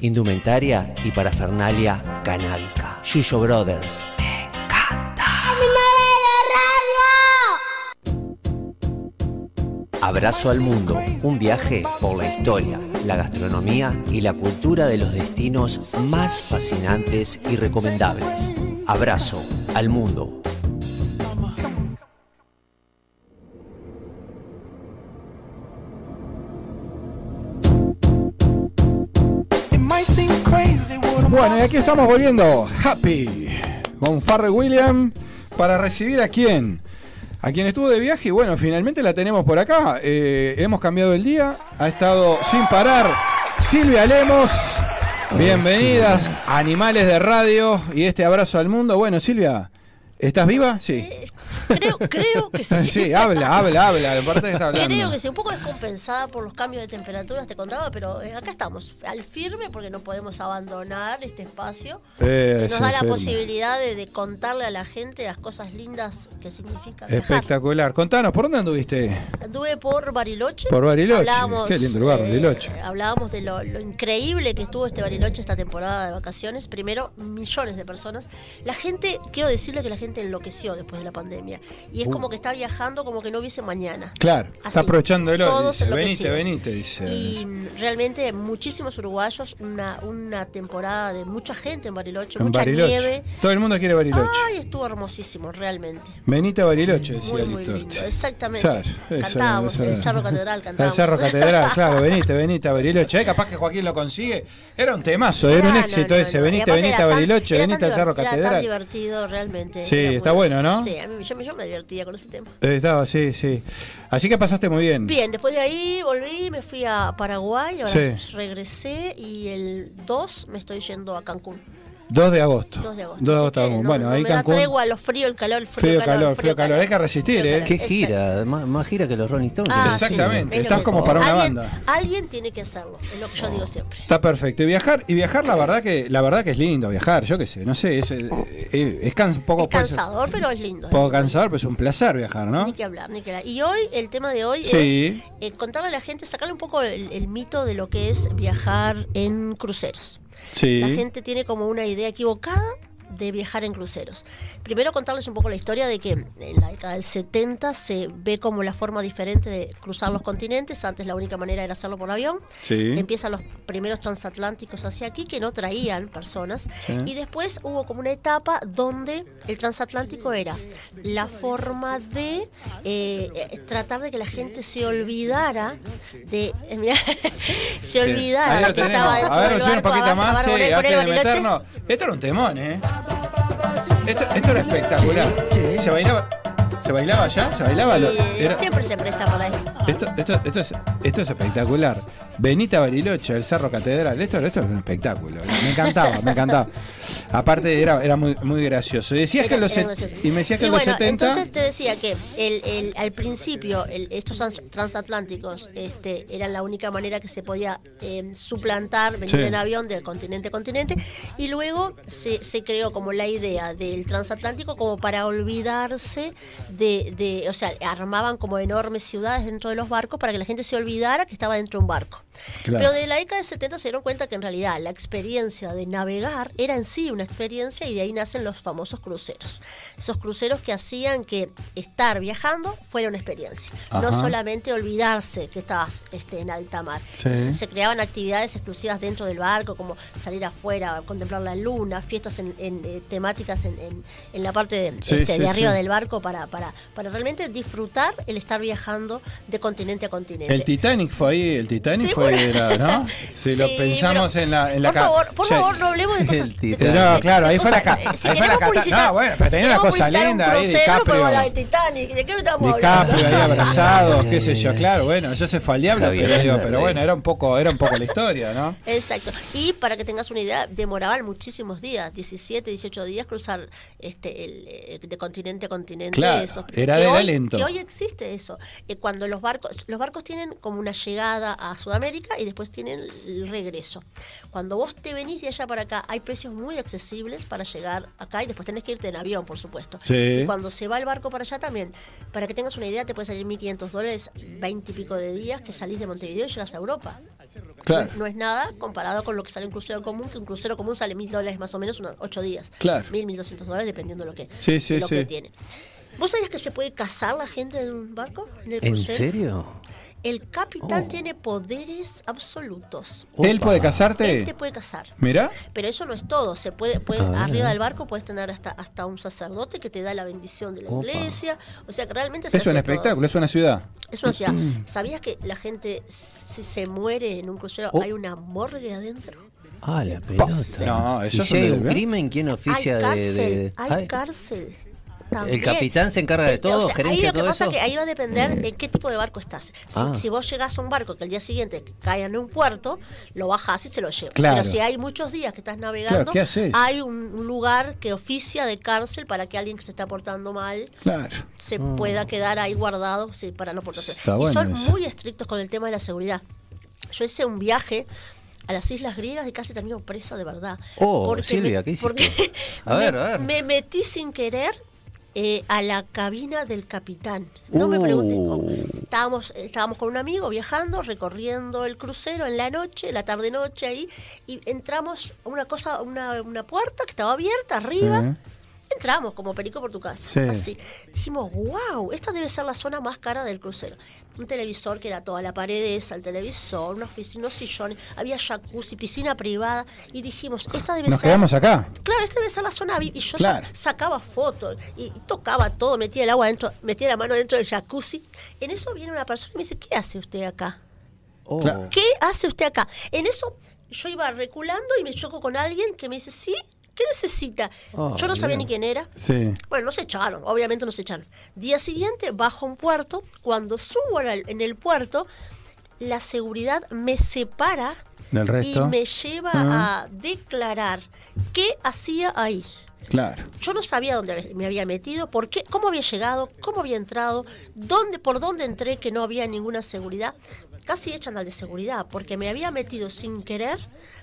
Indumentaria y parafernalia canábica. Yuyo Brothers. Abrazo al mundo, un viaje por la historia, la gastronomía y la cultura de los destinos más fascinantes y recomendables. Abrazo al mundo. Bueno, y aquí estamos volviendo. Happy. Con Farrell William. Para recibir a quién. A quien estuvo de viaje y bueno, finalmente la tenemos por acá. Eh, hemos cambiado el día. Ha estado sin parar Silvia Lemos. Bienvenidas Animales de Radio y este abrazo al mundo. Bueno, Silvia, ¿estás viva? Sí. Creo, creo que sí. Sí, habla, habla, habla. Aparte que está hablando. Creo que sí, un poco descompensada por los cambios de temperaturas, te contaba, pero eh, acá estamos, al firme, porque no podemos abandonar este espacio. Eh, que nos da la firme. posibilidad de, de contarle a la gente las cosas lindas que significa viajar. Espectacular. Contanos, ¿por dónde anduviste? Anduve por Bariloche. Por Bariloche. Hablábamos, Qué lindo lugar, eh, Bariloche. Hablábamos de lo, lo increíble que estuvo este Bariloche esta temporada de vacaciones. Primero, millones de personas. La gente, quiero decirle que la gente enloqueció después de la pandemia. Y es Uh. como que está viajando como que no hubiese mañana. Claro, Así, está aprovechándolo. todos Dice, venite, venite, dice. Y mm, realmente muchísimos uruguayos, una, una temporada de mucha gente en Bariloche, en mucha Bariloche. nieve. Todo el mundo quiere Bariloche. Ay, estuvo hermosísimo, realmente. Venite a Bariloche, decía Muy, el lindo, exactamente. Cantábamos, eso el. Cerro Catedral El cantábamos. Cerro Catedral, claro, venite, venite a Bariloche. Eh, capaz que Joaquín lo consigue. Era un temazo, era un éxito no, ese. no. Venite, venite a Bariloche, venite al Cerro diver- Era tan Catedral. divertido realmente. Sí, Sí, muy está bueno, ¿no? Sí, a mí, yo, me- yo me divertía con ese tema. Eh, estaba, sí, sí. Así que pasaste muy bien. Bien, después de ahí volví, me fui a Paraguay, ahora Sí. regresé y el 2 me estoy yendo a Cancún. 2 de agosto. 2 de agosto. 2 de agosto. no- bueno, no ahí me da Cancún. tregua los frío, el calor, el frío, Frío, calor, calor, frío, calor. Hay que resistir, ¿eh? Qué gira, más, más gira que los Rolling Stones. Ah, sí, Exactamente, sí, es lo estás que- como para una alguien, banda. Alguien tiene que hacerlo, es lo que yo digo siempre. Está perfecto. Y viajar, y viajar la verdad que la verdad que es lindo viajar, yo qué sé, no sé, es, eh, eh, es cans- poco, Es puede ser cansador, pero es lindo. poco cansador, pero es un placer viajar, ¿no? Ni que hablar, ni que hablar. Y hoy, el tema de hoy Sí. es eh, contarle a la gente, sacarle un poco el, el mito de lo que es viajar en cruceros. La gente tiene como una idea equivocada de viajar en cruceros. Primero contarles un poco la historia de que en la década del 70 se ve como la forma diferente de cruzar los continentes. Antes la única manera era hacerlo por avión. Sí. Empiezan los primeros transatlánticos hacia aquí que no traían personas. Sí. Y después hubo como una etapa donde el transatlántico era la forma de eh, eh, tratar de que la gente se olvidara de... eh, mirá, se olvidara lo que tenemos. estaba dentro A ver, del un poquito más, sí, antes de meternos. Esto era un temón, ¿eh? Esto, esto era espectacular. ¿Se bailaba? ¿Se bailaba ya? ¿Se bailaba? Lo- era- Siempre se presta para esto. Esto, esto, esto, es, esto es espectacular. Benita Bariloche, el Cerro Catedral, esto, esto es un espectáculo. Me encantaba, me encantaba. Aparte era, era muy, muy gracioso. Decías que los y me decías que en los bueno, 70 Entonces te decía que el, el- al principio el- estos trans- transatlánticos este, eran la única manera que se podía eh, suplantar, venir Sí. en avión de continente a continente, y luego se, se creó como la idea del transatlántico como para olvidarse de, de- o sea, armaban como enormes ciudades dentro de los barcos para que la gente se olvidara que estaba dentro de un barco. Claro. Pero de la década de 70 se dieron cuenta que en realidad la experiencia de navegar era en sí una experiencia y de ahí nacen los famosos cruceros. Esos cruceros que hacían que estar viajando fuera una experiencia. No solamente olvidarse que estabas este, en alta mar. Sí. Entonces, se creaban actividades exclusivas dentro del barco, como salir afuera, contemplar la luna, fiestas en, en, eh, temáticas en, en- en la parte de, Sí, este, sí, de arriba del barco para, para, para realmente disfrutar el estar viajando de continente a continente. el Titanic fue ahí, el Titanic fue, era, ¿no? Si lo Sí, pensamos pero- en la, en la por favor, por favor, no hablemos de cosas. No, claro, ahí fue la, eh, si ahí fue la No, bueno, pero tenía una queremos cosa publicitar un linda ahí, DiCaprio. hablar de Titanic, ¿de qué estamos DiCaprio ahí hablando? abrazados, qué sé yo, claro, bueno, eso se fue al diablo, pero, digo, Bardem. pero bueno, era un poco, era un poco la historia, ¿no? Exacto. Y para que tengas una idea, demoraban muchísimos días, 17, 18 días cruzar este el, eh, de continente a continente. Claro, esos- era que de hoy- lento. Que hoy existe eso. Eh, cuando los barcos, los barcos tienen como una llegada a Sudamérica y después tienen el regreso. Cuando vos te venís de allá para acá, hay precios muy accesibles para llegar acá y después tenés que irte en avión, por supuesto. Sí. Y cuando se va el barco para allá también, para que tengas una idea, te puede salir 1.500 dólares, 20 y pico de días que salís de Montevideo y llegas a Europa. Claro. No, no es nada comparado con lo que sale un crucero común, que un crucero común sale mil dólares más o menos unos ocho días. Claro. Mil, mil doscientos dólares dependiendo de lo que, Sí, sí, de lo sí. que tiene. ¿Vos sabías que se puede casar la gente en un barco? ¿En, el ¿En serio? El capitán Oh. tiene poderes absolutos. ¿Él puede Él casarte? te puede casar. Mirá. Pero eso no es todo. Se puede, puede A ver, a arriba del barco puedes tener hasta, hasta un sacerdote que te da la bendición de la Opa. iglesia. O sea que realmente se Es un todo. espectáculo, es una ciudad. Es una ciudad. ¿Sabías que la gente, si se muere en un crucero, Oh. hay una morgue adentro? Ah, la pelota. No, eso ¿Y es si hay un crimen, ¿quién oficia hay de, cárcel, de- hay Ay, cárcel. ¿El capitán se encarga de todo, o sea, gerencia ahí lo que todo pasa eso? que ahí va a depender en qué tipo de barco estás. Si, Ah. si vos llegás a un barco que al día siguiente cae en un puerto, lo bajás y se lo llevas. Claro. Pero si hay muchos días que estás navegando, Claro, ¿qué haces? hay un, lugar que oficia de cárcel para que alguien que se está portando mal Claro. se pueda quedar ahí guardado sí, para no portarse. Está y bueno son eso. muy estrictos con el tema de la seguridad. Yo hice un viaje a las Islas Griegas y casi termino presa de verdad. Oh, Silvia, ¿qué hiciste? porque A ver, me, a ver. me metí sin querer eh, a la cabina del capitán. No me preguntes Uh. cómo. Estábamos, estábamos con un amigo viajando, recorriendo el crucero en la noche, la tarde-noche ahí, y entramos a una cosa, una, una puerta que estaba abierta arriba. Entramos como perico por tu casa. Sí. Así. Dijimos, wow, esta debe ser la zona más cara del crucero. Un televisor que era toda la pared esa, el televisor, una oficina, unos sillones, había jacuzzi, piscina privada. Y dijimos, esta debe Nos ser. quedamos acá. Claro, esta debe ser la zona. Y yo Claro. sacaba fotos y, y tocaba todo, metía el agua dentro, metía la mano dentro del jacuzzi. En eso viene una persona y me dice, ¿qué hace usted acá? Oh. Claro. ¿Qué hace usted acá? En eso yo iba reculando y me choco con alguien que me dice, sí, ¿Qué necesita? Oh, Yo no sabía ni quién era. Sí. Bueno, nos echaron, obviamente nos echaron. Día siguiente bajo un puerto. Cuando subo en el, en el puerto, la seguridad me separa Del resto. y me lleva Ah. a declarar qué hacía ahí. Claro. Yo no sabía dónde me había metido, por qué, cómo había llegado, cómo había entrado, dónde, por dónde entré que no había ninguna seguridad. Casi echan al de seguridad, porque me había metido sin querer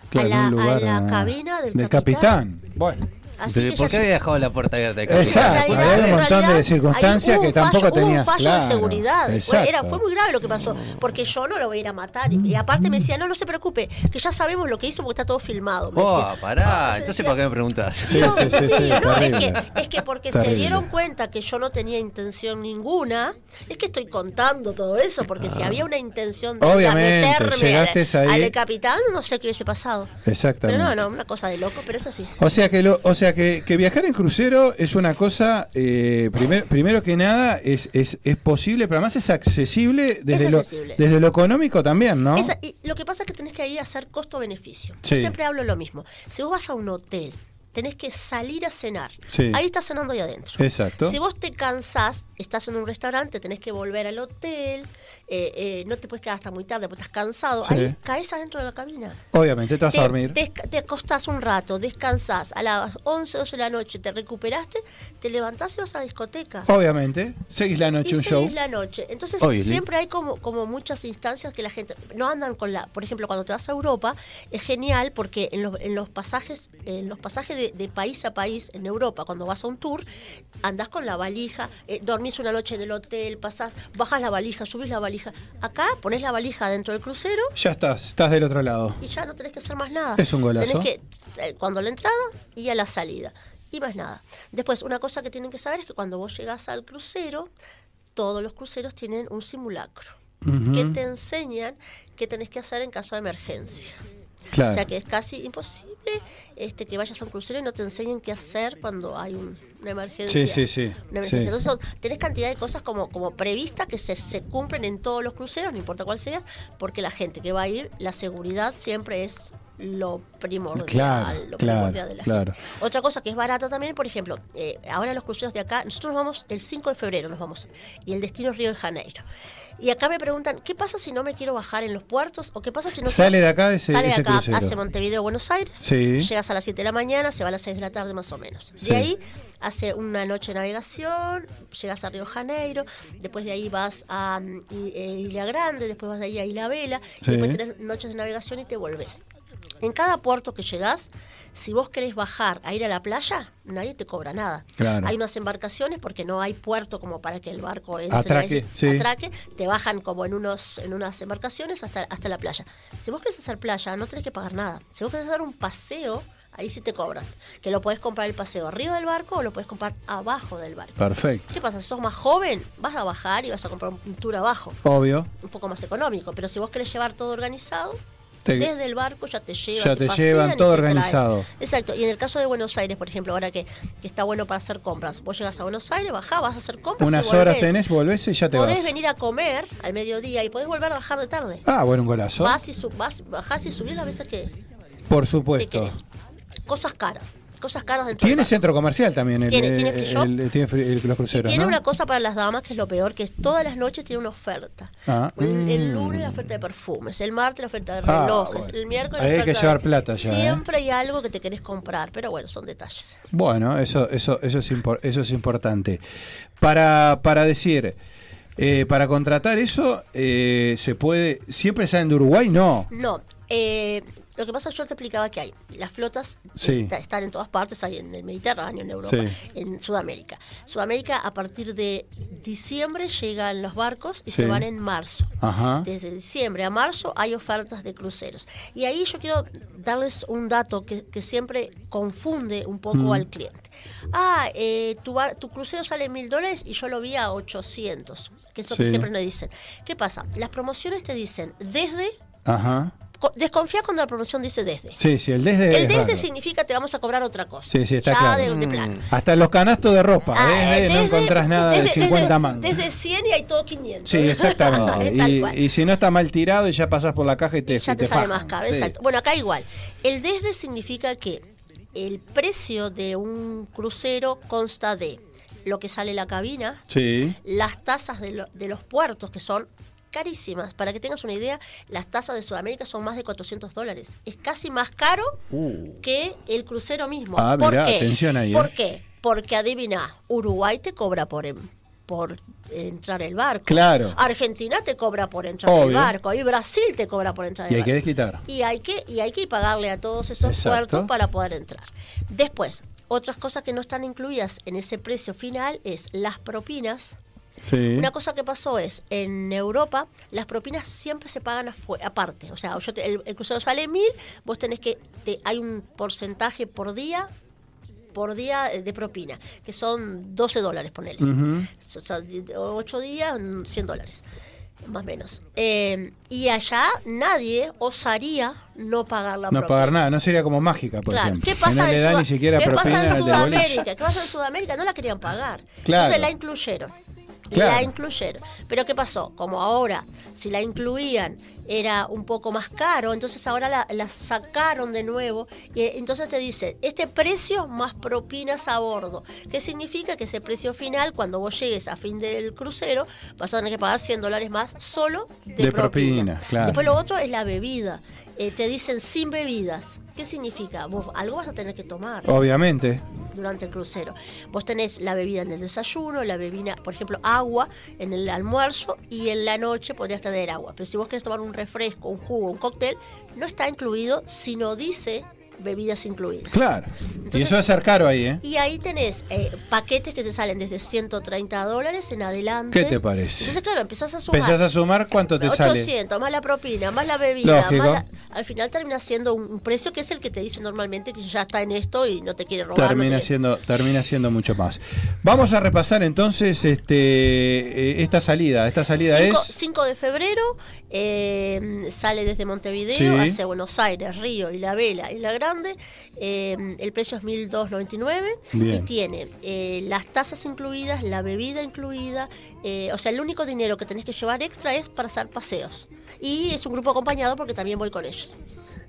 Claro, a, la, a la ah, cabina del, del capitán. Bueno. Así Pero que ¿por qué había dejado la puerta abierta de Exacto, realidad- había un montón de circunstancias que un tampoco tenías un fallo claro. de seguridad. Fue- Exacto. Era, fue muy grave lo que pasó, porque yo no lo voy a ir a matar. Y, y aparte me decía, no, no se preocupe, que ya sabemos lo que hizo porque está todo filmado. Me Oh, decía. pará. Entonces, ¿para qué me preguntas? Sí, No, sí, sí, sí, no, es que, es que porque Terrible. se dieron cuenta que yo no tenía intención ninguna, es que estoy contando todo eso, porque si había una intención de Ah. Obviamente, meterme llegaste al, ahí. al capitán, no sé qué hubiese pasado. Exactamente. Pero no, no, una cosa de loco, pero es así. O sea que lo, o sea que, que viajar en crucero es una cosa eh, primer- primero que nada es, es, es posible, pero además es accesible desde Es lo desde lo económico también, ¿no? Esa- y lo que pasa es que tenés que ir a hacer costo-beneficio. Sí. Yo siempre hablo lo mismo. Si vos vas a un hotel, tenés que salir a cenar. Sí. Ahí estás cenando ahí adentro. Exacto. Si vos te cansás, estás en un restaurante, tenés que volver al hotel, eh, eh, no te puedes quedar hasta muy tarde porque estás cansado. Sí. Ahí caes adentro de la cabina. Obviamente te vas a dormir. Te, te acostás un rato, descansás, a las 11, 12 de la noche te recuperaste, te levantás y vas a la discoteca. Obviamente, seguís la noche y un seguís show. la noche. Entonces siempre hay como, como muchas instancias que la gente no andan con la, por ejemplo, cuando te vas a Europa es genial porque en los, en los pasajes, en los pasajes de, de país a país en Europa, cuando vas a un tour, andás con la valija, eh, dormís una noche en el hotel, pasás, bajas la valija, subís la valija. Acá pones la valija dentro del crucero Ya estás, estás del otro lado. y ya no tenés que hacer más nada. Es un golazo. Tenés que, eh, cuando la entrada y a la salida. Y más nada. Después, una cosa que tienen que saber es que cuando vos llegás al crucero, todos los cruceros tienen un simulacro. Que te enseñan qué tenés que hacer en caso de emergencia. Claro. O sea que es casi imposible este, que vayas a un crucero y no te enseñen qué hacer cuando hay un- una emergencia. Sí, sí, sí, Una emergencia. sí. Entonces son- tenés cantidad de cosas como, como previstas que se, se cumplen en todos los cruceros, no importa cuál sea, porque la gente que va a ir, la seguridad siempre es lo primordial. Claro, lo claro, primordial de la claro. gente. Otra cosa que es barata también, por ejemplo, eh, ahora los cruceros de acá, nosotros nos vamos el 5 de febrero, nos vamos, y el destino es Río de Janeiro. Y acá me preguntan, ¿qué pasa si no me quiero bajar en los puertos? ¿O qué pasa si no Sale de acá ese- sale de ese acá, crucero. hace Montevideo, Buenos Aires, Sí. llegas a las 7 de la mañana, se va a las 6 de la tarde más o menos. Sí. De ahí hace una noche de navegación, llegas a Río Janeiro, después de ahí vas a eh, Isla Grande, después vas de ahí a Isla Vela, Sí. y después tenés noches de navegación y te volvés. En cada puerto que llegás, si vos querés bajar a ir a la playa, nadie te cobra nada. Claro. Hay unas embarcaciones porque no hay puerto como para que el barco entre Atraque, sí. atraque, te bajan como en unos en unas embarcaciones hasta, hasta la playa. Si vos querés hacer playa, no tenés que pagar nada. Si vos querés hacer un paseo, ahí sí te cobran. Que lo podés comprar el paseo arriba del barco o lo podés comprar abajo del barco. Perfecto. ¿Qué pasa? Si sos más joven, vas a bajar y vas a comprar un tour abajo Obvio. un poco más económico, pero si vos querés llevar todo organizado, Te- desde el barco ya te llevan. Ya te llevan todo organizado. Exacto, y en el caso de Buenos Aires, por ejemplo, ahora que, que está bueno para hacer compras, vos llegas a Buenos Aires, bajás, vas a hacer compras. Unas horas tenés, volvés y ya te Podés vas. venir a comer al mediodía y podés volver a bajar de tarde. Ah, bueno, un golazo. Vas y sub- vas, bajás y subís las veces que Por supuesto. Cosas caras, cosas caras dentro Tiene del centro comercial también el, Tiene- el- tiene shop. el- tiene los cruceros, Tiene ¿no? una cosa para las damas que es lo peor, que es todas las noches tiene una oferta. Ah. El, el Mm. lunes la oferta de perfumes, el martes la oferta de Ah, relojes, bueno. el miércoles Ahí la hay que oferta llevar de- plata ya, ¿eh? Siempre hay algo que te querés comprar, pero bueno, son detalles. Bueno, eso, eso, eso, es, impor- eso es importante. Para, para decir, eh, para contratar eso, eh, se puede. ¿Siempre salen de Uruguay? No. No, eh, lo que pasa es que yo te explicaba que hay. Las flotas Sí. está- están en todas partes, hay en el Mediterráneo, en Europa, Sí. en Sudamérica. Sudamérica a partir de diciembre llegan los barcos y Sí. se van en marzo. Ajá. Desde diciembre a marzo hay ofertas de cruceros. Y ahí yo quiero darles un dato que, que siempre confunde un poco Mm. al cliente. Ah, eh, tu, bar- tu crucero sale mil dólares y yo lo vi a 800, que es lo que siempre nos dicen. ¿Qué pasa? Las promociones te dicen desde, Ajá. Co- desconfía cuando la promoción dice desde. Sí, sí, el desde. El es desde significa te vamos a cobrar otra cosa. Sí, sí, está ya claro. de, de plano. Hasta en los canastos de ropa, Ah, desde, eh, no desde- encontrás nada de desde- 50 desde- mangos. Desde 100 y hay todo 500. Sí, exactamente. Y, si no está mal tirado y ya pasás por la caja y te, ya y te, te sale más caro. Sí. Exacto. Bueno, acá igual. El desde significa que el precio de un crucero consta de lo que sale la cabina, Sí. las tasas de, lo- de los puertos, que son carísimas. Para que tengas una idea, las tasas de Sudamérica son más de 400 dólares. Es casi más caro que el crucero mismo. Ah, ¿Por mirá, qué? atención ahí, ¿Por eh. qué? Porque adivina, Uruguay te cobra por, por entrar el barco. Claro. Argentina te cobra por entrar el Obvio. barco. Y Brasil te cobra por entrar Y el hay que barco. desquitar. Y hay que, y hay que pagarle a todos esos Exacto. puertos para poder entrar. Después, otras cosas que no están incluidas en ese precio final es las propinas. Sí. Una cosa que pasó es, en Europa, las propinas siempre se pagan aparte. O sea, yo te- el, el crucero sale mil, vos tenés que, te- hay un porcentaje por día por día de propina, que son 12 dólares, ponele. Ujú. O sea, 8 días, mm, 100 dólares, más o menos. Eh, y allá nadie osaría no pagar la No propina. pagar nada, no sería como mágica, por Claro, ejemplo. ¿qué pasa, no le en, da Suda- ni siquiera ¿qué pasa propina en de boliche. Sudamérica? ¿Qué pasa en Sudamérica? No la querían pagar. Claro. Entonces la incluyeron. Claro. La incluyeron. Pero ¿qué pasó? Como ahora, si la incluían, era un poco más caro, entonces ahora la, la sacaron de nuevo. Y eh, entonces te dice, este precio más propinas a bordo. ¿Qué significa? Que ese precio final, cuando vos llegues a fin del crucero, vas a tener que pagar 100 dólares más solo de, De propina, claro. Después lo otro es la bebida. Eh, te dicen sin bebidas. ¿Qué significa? Vos algo vas a tener que tomar Obviamente. durante el crucero. Vos tenés la bebida en el desayuno, la bebida, por ejemplo, agua en el almuerzo y en la noche podrías tener agua. Pero si vos querés tomar un refresco, un jugo, un cóctel, no está incluido, sino dice bebidas incluidas. Claro. y Entonces- eso va a ser caro ahí, ¿eh? Y ahí tenés eh, paquetes que te salen desde 130 dólares en adelante. ¿Qué te parece? Entonces, claro, empezás a sumar. Empezás a sumar cuánto te sale. 800, más la propina, más la bebida, Lógico. más la- al final termina siendo un, un precio que es el que te dice normalmente que ya está en esto y no te quiere robar. no Termina te- siendo, termina siendo mucho más. Vamos a repasar entonces este eh, esta salida. Esta salida 5, es 5 de febrero eh, sale desde Montevideo Sí. hacia Buenos Aires, Río y La Vela y La Grande. eh, el precio es 1.299 y tiene eh, las tasas incluidas, la bebida incluida. eh, o sea, el único dinero que tenés que llevar extra es para hacer paseos. Y es un grupo acompañado porque también voy con ellos.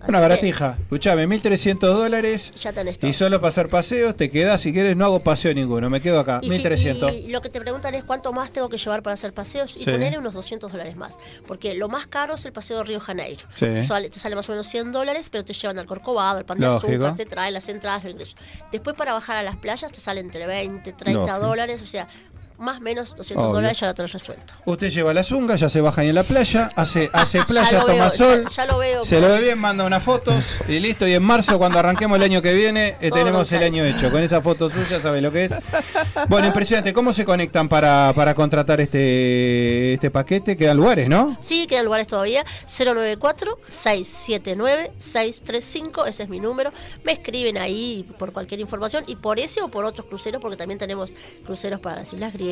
Una baratija. Escuchame, 1300 dólares. Ya tenés todo. Y solo para hacer paseos, te quedas. Si quieres, no hago paseo ninguno. Me quedo acá. Y, si- 1300. y lo que te preguntan es cuánto más tengo que llevar para hacer paseos y Sí. ponerle unos 200 dólares más. Porque lo más caro es el paseo de Río Janeiro. Sí. Sale- te sale más o menos 100 dólares, pero te llevan al Corcovado, al pan de azúcar, te traen las entradas de ingreso. Después para bajar a las playas te sale entre 20, 30 Lógico. dólares, o sea, más o menos 200 Obvio. dólares ya lo tenés resuelto. Usted lleva la zunga, ya se baja ahí en la playa, hace, hace playa, toma sol, ya- ya lo veo, se lo ve bien, manda unas fotos y listo. Y en marzo, cuando arranquemos el año que viene, eh, tenemos el año hecho. Con esa foto suya, sabe lo que es. Bueno, impresionante. ¿Cómo se conectan para, para contratar este, este paquete? Quedan lugares, ¿no? Sí, quedan lugares todavía. 094-679-635, ese es mi número. Me escriben ahí por cualquier información y por ese o por otros cruceros, porque también tenemos cruceros para las Islas Griegas,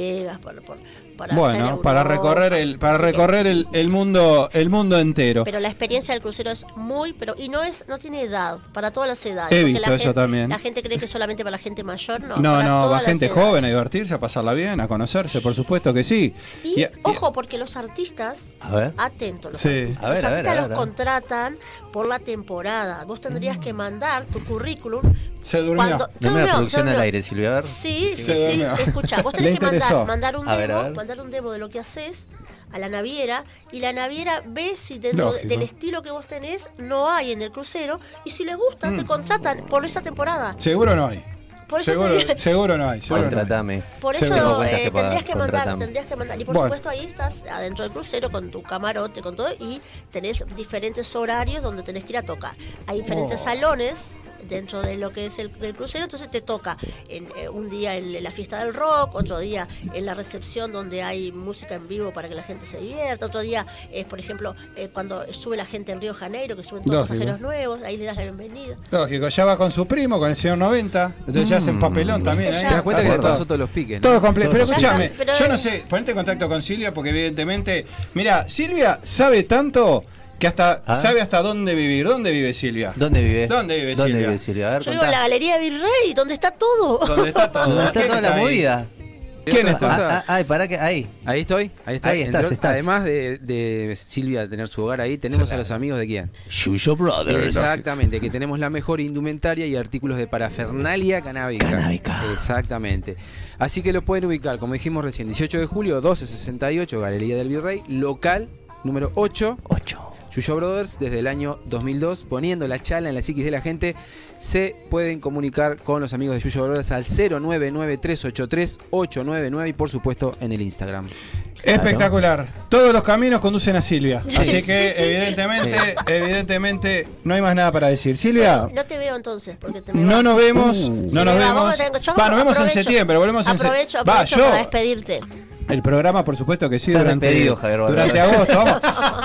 para, por- para hacer Bueno, para recorrer el, para así que- recorrer el, el mundo, el mundo entero. Pero la experiencia del crucero es muy, pero y no es, no tiene edad, para todas las edades. He visto la eso gente- también. La gente cree que solamente para la gente mayor, no. No, para no, va las gente edades. joven a divertirse, a pasarla bien, a conocerse, por supuesto que sí. Y, Y- y- ojo, porque los artistas, A ver. atentos, los Sí. artistas, A ver, los a ver, artistas a ver, los a ver. contratan por la temporada. Vos tendrías que mandar tu currículum. Se durmió. Cuando, Dame la durmió, producción se al aire, Silvia. A ver. Sí, sí, sí. Escucha, vos tenés que mandar, mandar un A ver, a demo, un demo de lo que haces a la naviera y la naviera ve si dentro Lógico. del estilo que vos tenés no hay en el crucero y si les gusta Mm. te contratan por esa temporada. Seguro no hay. Por eso Seguro, te- seguro no hay. seguro no hay. Contratame. Por eso eh, que tendrías que mandar, tendrías que mandar. Y por Bueno. supuesto ahí estás adentro del crucero con tu camarote, con todo, y tenés diferentes horarios donde tenés que ir a tocar. Hay diferentes Oh. salones dentro de lo que es el, el crucero, entonces te toca en, eh, un día en la fiesta del rock, otro día en la recepción donde hay música en vivo para que la gente se divierta, otro día es, por ejemplo, eh, cuando sube la gente en Río Janeiro, que suben todos Lógico. pasajeros nuevos, ahí le das la bienvenida. Lógico, ya va con su primo, con el señor 90. Entonces ya hacen papelón también. ¿eh? Te das cuenta que todo. pasó todos los piques. ¿no? Todo completo. Pero escúchame, yo no sé, ponete en contacto con Silvia porque evidentemente, mira, Silvia sabe tanto que hasta Ah. sabe hasta dónde vivir. ¿Dónde vive Silvia? ¿Dónde vive? ¿Dónde vive ¿Dónde Silvia? vive Silvia? A ver, Yo digo, la contá. Galería Virrey, donde está todo. ¿Dónde está todo? ¿Dónde está ¿Qué toda la ahí? movida? ¿Quién está? cosa- Ah, ah, ay, para que ahí. Ahí estoy, ahí estoy. Ahí estás, estás. Además de, de Silvia tener su hogar ahí, tenemos a los amigos de quién. Yuyo Brothers. Exactamente, que tenemos la mejor indumentaria y artículos de parafernalia canábica. Canábica. Exactamente. Así que lo pueden ubicar, como dijimos recién, 18 de julio, 1268, Galería del Virrey, local número 8. 8. Yuyo Brothers, desde el año 2002, poniendo la chala en la psiquis de la gente, se pueden comunicar con los amigos de Yuyo Brothers al 099-383-899 y por supuesto en el Instagram. Espectacular. Todos los caminos conducen a Silvia. Sí. Así que Sí, sí. evidentemente, evidentemente no hay más nada para decir. Silvia, No te veo entonces, porque te me no nos vemos, Sí, no nos vemos. Va, nos vemos en aprovecho- septiembre, volvemos en septiembre. Aprovecho, Va, aprovecho yo para despedirte. El programa, por supuesto que sí, durante, Javier agosto. Vamos,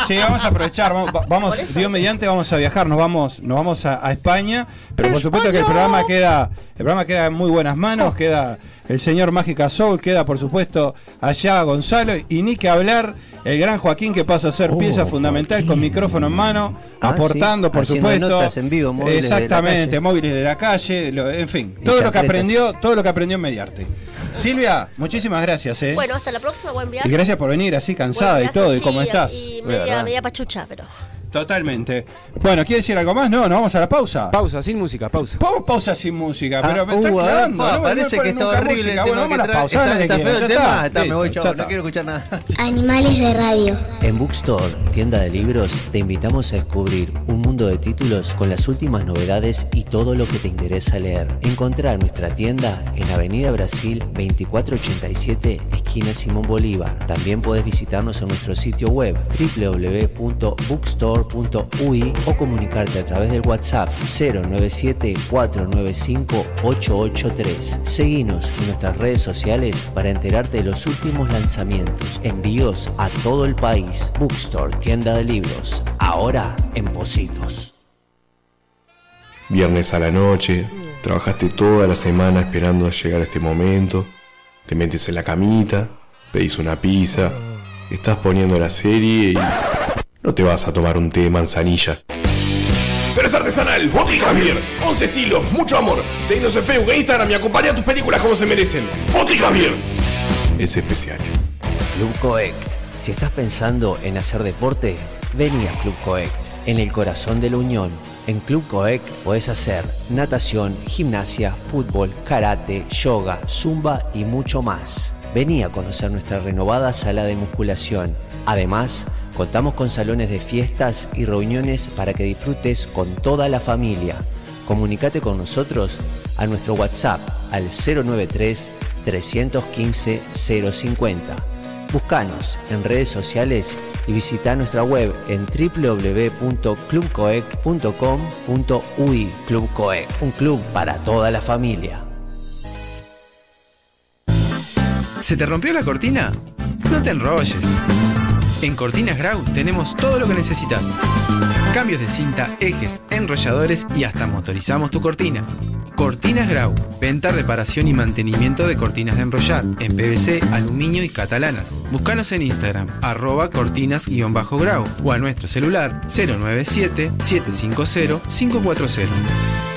sí, vamos a aprovechar. Vamos, va- vamos Dios mediante, vamos a viajar. Nos vamos, nos vamos a, a España. Pero por supuesto que el programa queda, el programa queda en muy buenas manos. Queda el señor Mágica Soul, queda por supuesto allá Gonzalo y ni que hablar. El gran Joaquín que pasa a ser Oh, pieza fundamental con micrófono en mano, Ah, aportando, sí, por haciendo supuesto. notas en vivo, móviles de la Exactamente, calle. móviles de la calle, lo- en fin, todo lo que aprendió, todo lo que aprendió en Mediarte. Silvia, muchísimas gracias, eh. Bueno, hasta la próxima, buen viaje. Y gracias por venir así cansada y todo, viaje, y cómo sí, estás. Y media pachucha, pero. Totalmente. Bueno, ¿quiere decir algo más? No, nos vamos a la pausa. Pausa, sin música, pausa. Pausa sin música, pero Ah, me está uh, clavando. ah, no, no me parece que está horrible música. el Bueno, vamos a la pausa. Está, está feo el tema. está. Está, me voy, chavo. No quiero escuchar nada. Animales de radio. En Bookstore, tienda de libros, te invitamos a descubrir un mundo de títulos con las últimas novedades y todo lo que te interesa leer. Encontrá nuestra tienda en Avenida Brasil 2487, esquina Simón Bolívar. También puedes visitarnos en nuestro sitio web o comunicarte a través del WhatsApp 097-495-883. Seguinos en nuestras redes sociales para enterarte de los últimos lanzamientos. Envíos a todo el país. Bookstore, tienda de libros. Ahora en Positos. Viernes a la noche, trabajaste toda la semana esperando llegar a este momento, te metes en la camita, pedís una pizza, estás poniendo la serie y no te vas a tomar un té de manzanilla. Cerveza artesanal, Botti Javier. 11 estilos, mucho amor. Seguinos en Facebook e Instagram y acompaña tus películas como se merecen. Botti Javier. Es especial. Club Coect. Si estás pensando en hacer deporte, vení a Club Coect, en el corazón de la Unión. En Club Coect podés hacer natación, gimnasia, fútbol, karate, yoga, zumba y mucho más. Vení a conocer nuestra renovada sala de musculación. Además, contamos con salones de fiestas y reuniones para que disfrutes con toda la familia. Comunicate con nosotros a nuestro WhatsApp al 093 315 050. Búscanos en redes sociales y visita nuestra web en www.clubcoec.com.uy Club Coec, un club para toda la familia. ¿Se te rompió la cortina? No te enrolles. En Cortinas Grau tenemos todo lo que necesitas. Cambios de cinta, ejes, enrolladores y hasta motorizamos tu cortina. Cortinas Grau, venta, reparación y mantenimiento de cortinas de enrollar en PVC, aluminio y catalanas. Búscanos en Instagram, arroba cortinas-grau o a nuestro celular 097-750-540.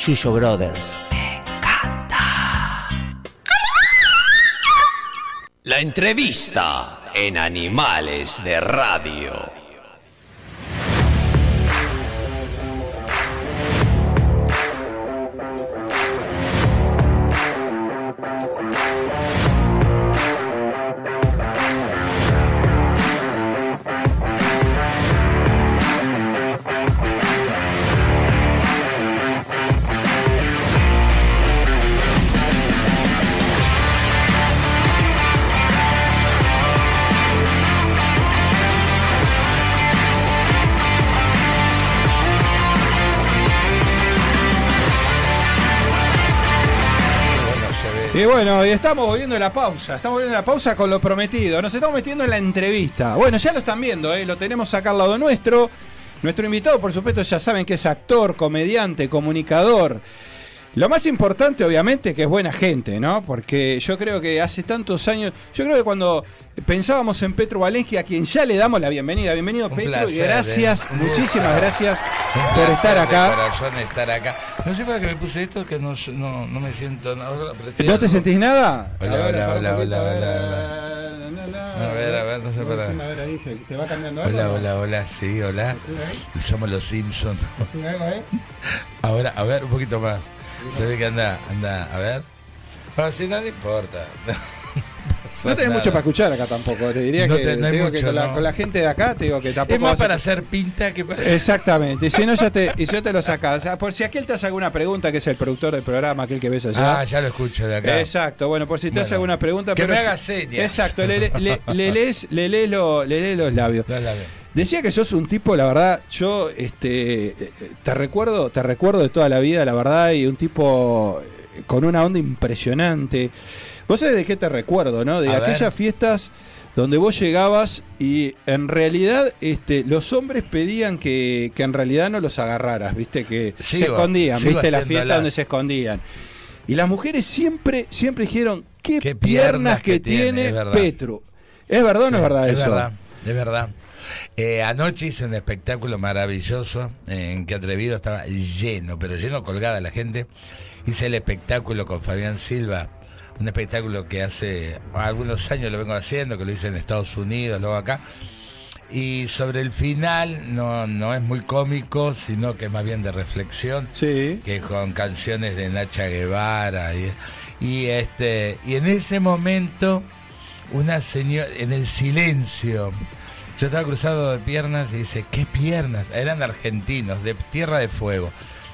Yuyo Brothers. La entrevista en Animales de Radio. Bueno, y estamos volviendo a la pausa. Estamos volviendo a la pausa con lo prometido. Nos estamos metiendo en la entrevista. Bueno, ya lo están viendo, ¿eh? lo tenemos acá al lado nuestro. Nuestro invitado, por supuesto, ya saben que es actor, comediante, comunicador. Lo más importante, obviamente, que es buena gente, ¿no? Porque yo creo que hace tantos años. Yo creo que cuando pensábamos en Petro Valensky, a quien ya le damos la bienvenida. Bienvenido, Un Petro, y gracias, ¿eh? muchísimas gracias Un por estar acá. corazón estar acá. No sé para qué me puse esto, que no, no, no me siento nada. ¿No te sentís nada? Hola, hola, hola, hola, hola, A ver, a ver, no sé para. Te va cambiando algo. Hola, hola, hola, sí, hola. Somos los Simpsons. Ahora, a ver, un poquito más. Se ve que anda, anda, a ver. No, si no le importa. No tenés mucho para escuchar acá tampoco. Te diría No que, te- no con, la, no. con la gente de acá, te digo que tampoco. Es más a- para hacer pinta que para. Exactamente. Y si no, ya te, y si yo te lo sacas. O sea, por si aquel te hace alguna pregunta, que es el productor del programa, aquel que ves allá. Ah, ya lo escucho de acá. Exacto, bueno, por si te hace Bueno, alguna pregunta. que pero me haga señas. Exacto, le, le- le- le lees, le lees lo- le lees los labios. Los labios. Decía que sos un tipo, la verdad, yo este te recuerdo, te recuerdo de toda la vida, la verdad, y un tipo eh, con una onda impresionante. Vos sabés de qué te recuerdo, ¿no? De A ver. aquellas fiestas donde vos llegabas y en realidad este, los hombres pedían que, que en realidad no los agarraras, viste, que se escondían, viste, la fiesta donde se escondían. Y las mujeres siempre, siempre dijeron, qué, Qué piernas, piernas que, que tiene, tiene, es verdad. Petro. ¿Es verdad o no es verdad es eso? verdad, es verdad. Eh, anoche hice un espectáculo maravilloso en que Atrevido estaba lleno, pero lleno colgada la gente. Hice el espectáculo con Fabián Silva, un espectáculo que hace algunos años lo vengo haciendo, que lo hice en Estados Unidos, luego acá. Y sobre el final no, no es muy cómico, sino que es más bien de reflexión, Sí. que con canciones de Nacha Guevara. Y, y este y en ese momento, una señora, en el silencio, yo estaba cruzado de piernas y dice, ¿qué piernas? Eran argentinos, de Tierra de Fuego.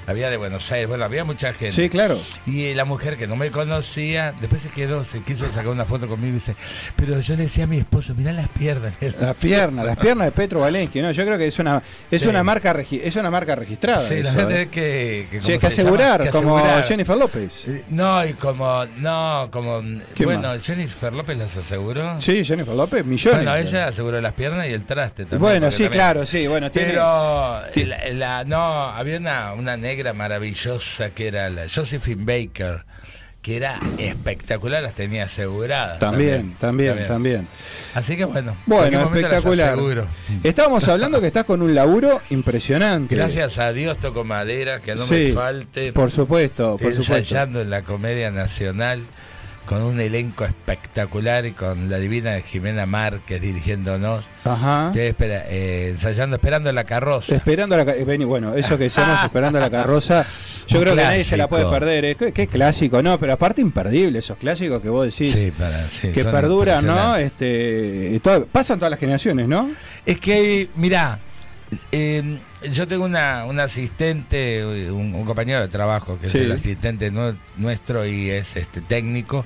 Había de Buenos Aires, bueno, había mucha gente. Sí, claro. Y la mujer que no me conocía, después se quedó, se quiso sacar una foto conmigo y dice, pero yo le decía a mi esposo, mirá las piernas. Las piernas, las piernas de Petro Valensky, ¿no? Yo creo que es una es Sí. una marca es una marca registrada. Sí, la eso, verdad ¿eh? que, que asegurar, como. Jennifer López. Eh, No, y como, no, como, ¿Quién bueno, más? Jennifer López las aseguró. Sí, Jennifer López, millones. Bueno, ella aseguró las piernas y el traste también. Bueno, sí, también- claro, sí, bueno, tiene Pero, la, la- no, había una, una negra maravillosa que era la Josephine Baker, que era espectacular, las tenía aseguradas. También, también, también. Así que bueno, Bueno, espectacular. Estábamos hablando que estás con un laburo impresionante. Gracias a Dios toco madera, que no Sí, me falte. Por supuesto, por Estoy supuesto. ensayando en la Comedia Nacional con un elenco espectacular y con la divina Jimena Márquez dirigiéndonos. Ajá. Estoy espera- eh, ensayando, esperando la carroza. Esperando la eh, bueno, eso que decíamos esperando la carroza, yo Un creo que nadie se la puede perder, ¿eh? qué, qué clásico, no, pero aparte imperdible esos clásicos que vos decís Sí, para- sí, que perduran, ¿no? Este, todo- pasan todas las generaciones, ¿no? Es que, mirá, eh, yo tengo una, un asistente, un, un compañero de trabajo que Sí. es el asistente nue- nuestro y es este técnico,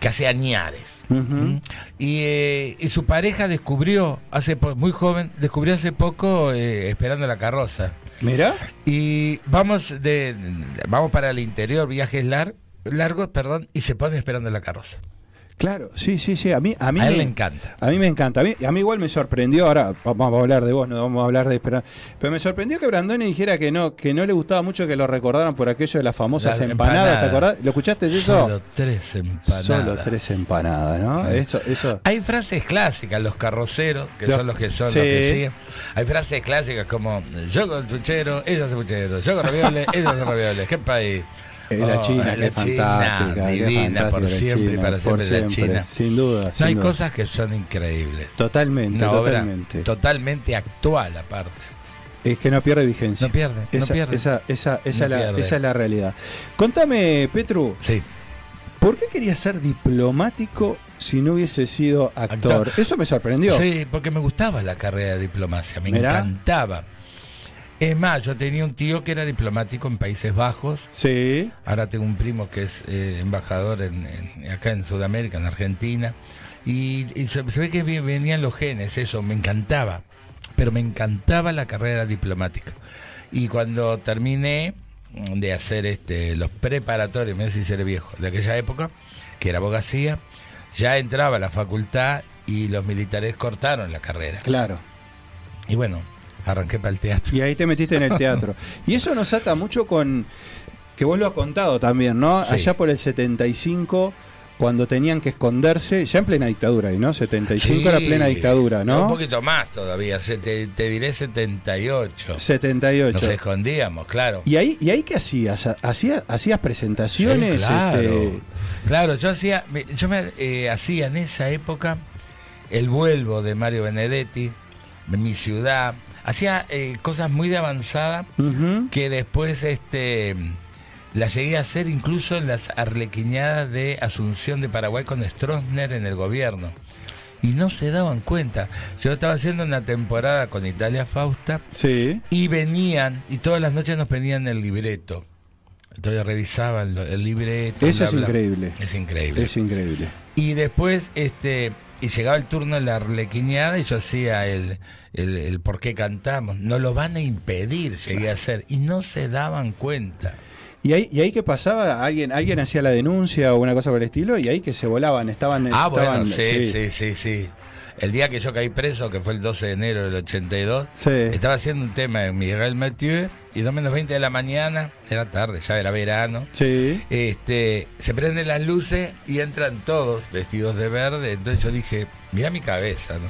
que hace añares. ¿Mm? Y, eh, y su pareja descubrió, hace muy joven, descubrió hace poco eh, Esperando la carroza. Mirá. Y vamos de vamos para el interior, viajes lar- largos, perdón, y se pone esperando la carroza. Claro, sí, sí, sí. A mí, a mí A él me le encanta. A mí me encanta. A mí, a mí igual me sorprendió. Ahora vamos a hablar de vos, no vamos a hablar de esperar. Pero me sorprendió que Brandoni dijera que no, que no le gustaba mucho que lo recordaran por aquello de las famosas Las empanadas. empanadas. ¿Te acordás? ¿Lo escuchaste eso? Solo tres empanadas. Solo tres empanadas, ¿no? Eso, eso. Hay frases clásicas, los carroceros, que Los- son los que son sí. los que siguen. Hay frases clásicas como yo con puchero, ella hace puchero, yo con ravioles, ella hace ravioles. ¿Qué país? La Oh, China, la qué fantástica. divina, por siempre y para siempre la China. Sin duda. No sin hay duda. cosas que son increíbles. Totalmente, Una obra totalmente. totalmente actual aparte. Es que no pierde vigencia. No pierde, no esa, pierde. Esa, esa, esa, No es la, pierde. esa es la realidad. Contame, Petru. Sí. ¿Por qué querías ser diplomático si no hubiese sido actor? Actor. Eso me sorprendió. Sí, porque me gustaba la carrera de diplomacia, me Mirá. encantaba. Es más, yo tenía un tío que era diplomático en Países Bajos. Sí. Ahora tengo un primo que es eh, embajador en, en- acá en Sudamérica, en Argentina. Y, y se, se ve que venían los genes, eso, me encantaba. Pero me encantaba la carrera diplomática. Y cuando terminé de hacer este, los preparatorios, me decís si seré viejo, de aquella época, que era abogacía, ya entraba a la facultad y los militares cortaron la carrera. Claro. Y bueno, arranqué para el teatro. Y ahí te metiste en el teatro. y eso nos ata mucho con. que vos lo has contado también, ¿no? Sí. Allá por el 75, cuando tenían que esconderse, ya en plena dictadura, ¿y no? 75 era plena dictadura, Un ¿no? poquito más todavía, se- te, te diré 78. 78. Nos escondíamos, claro. ¿Y ahí, ¿Y ahí qué hacías? ¿Hacías, hacías presentaciones? Sí, claro. este, Claro, yo hacía, yo me eh, hacía en esa época el vuelvo de Mario Benedetti, de mi ciudad, hacía eh, cosas muy de avanzada que después este las llegué a hacer incluso en las arlequiñadas de Asunción de Paraguay con Stroessner en el gobierno. Y no se daban cuenta. Yo estaba haciendo una temporada con Italia Fausta Sí. y venían, y todas las noches nos pedían el libreto. Entonces revisaban el libreto. Eso bla, es bla. increíble. Es increíble. Es increíble. Y después, este, y llegaba el turno de la arlequineada y yo hacía el, el, el por qué cantamos. No lo van a impedir, llegué a hacer. Y no se daban cuenta. ¿Y ahí, ¿Y ahí qué pasaba? ¿Alguien, ¿Alguien hacía la denuncia o una cosa por el estilo? Y ahí que se volaban, estaban... Ah, bueno, estaban- sí, sí, sí, sí. El día que yo caí preso, que fue el 12 de enero del 82, Sí. estaba haciendo un tema de Miguel Mathieu y dos menos 20 de la mañana, era tarde, ya era verano. Sí. Este, se prenden las luces y entran todos vestidos de verde. Entonces yo dije, mira mi cabeza. ¿no?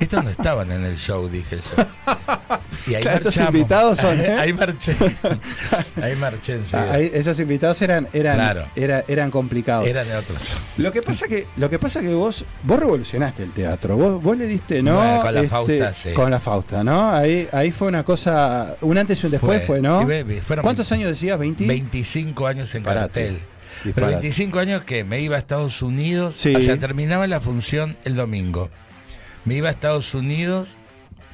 Estos no estaban en el show, dije yo. Y ahí Claro, estos invitados son, ¿eh? Ahí marché. Ahí marché. Ah, ahí- esos invitados eran, eran, Claro. era- eran complicados. Eran de otros. Lo que pasa que, lo que pasa que vos, vos revolucionaste el teatro, vos, vos le diste, ¿no? Bueno, con la Fausta, sí. Con la Fausta, ¿no? Ahí, ahí fue una cosa, un antes y un después fue, ¿no? y fueron ¿Cuántos años decías? ¿20? 25 años en Disparate. cartel. Pero Disparate. 25 años que me iba a Estados Unidos, Sí. o sea, terminaba la función el domingo. Me iba a Estados Unidos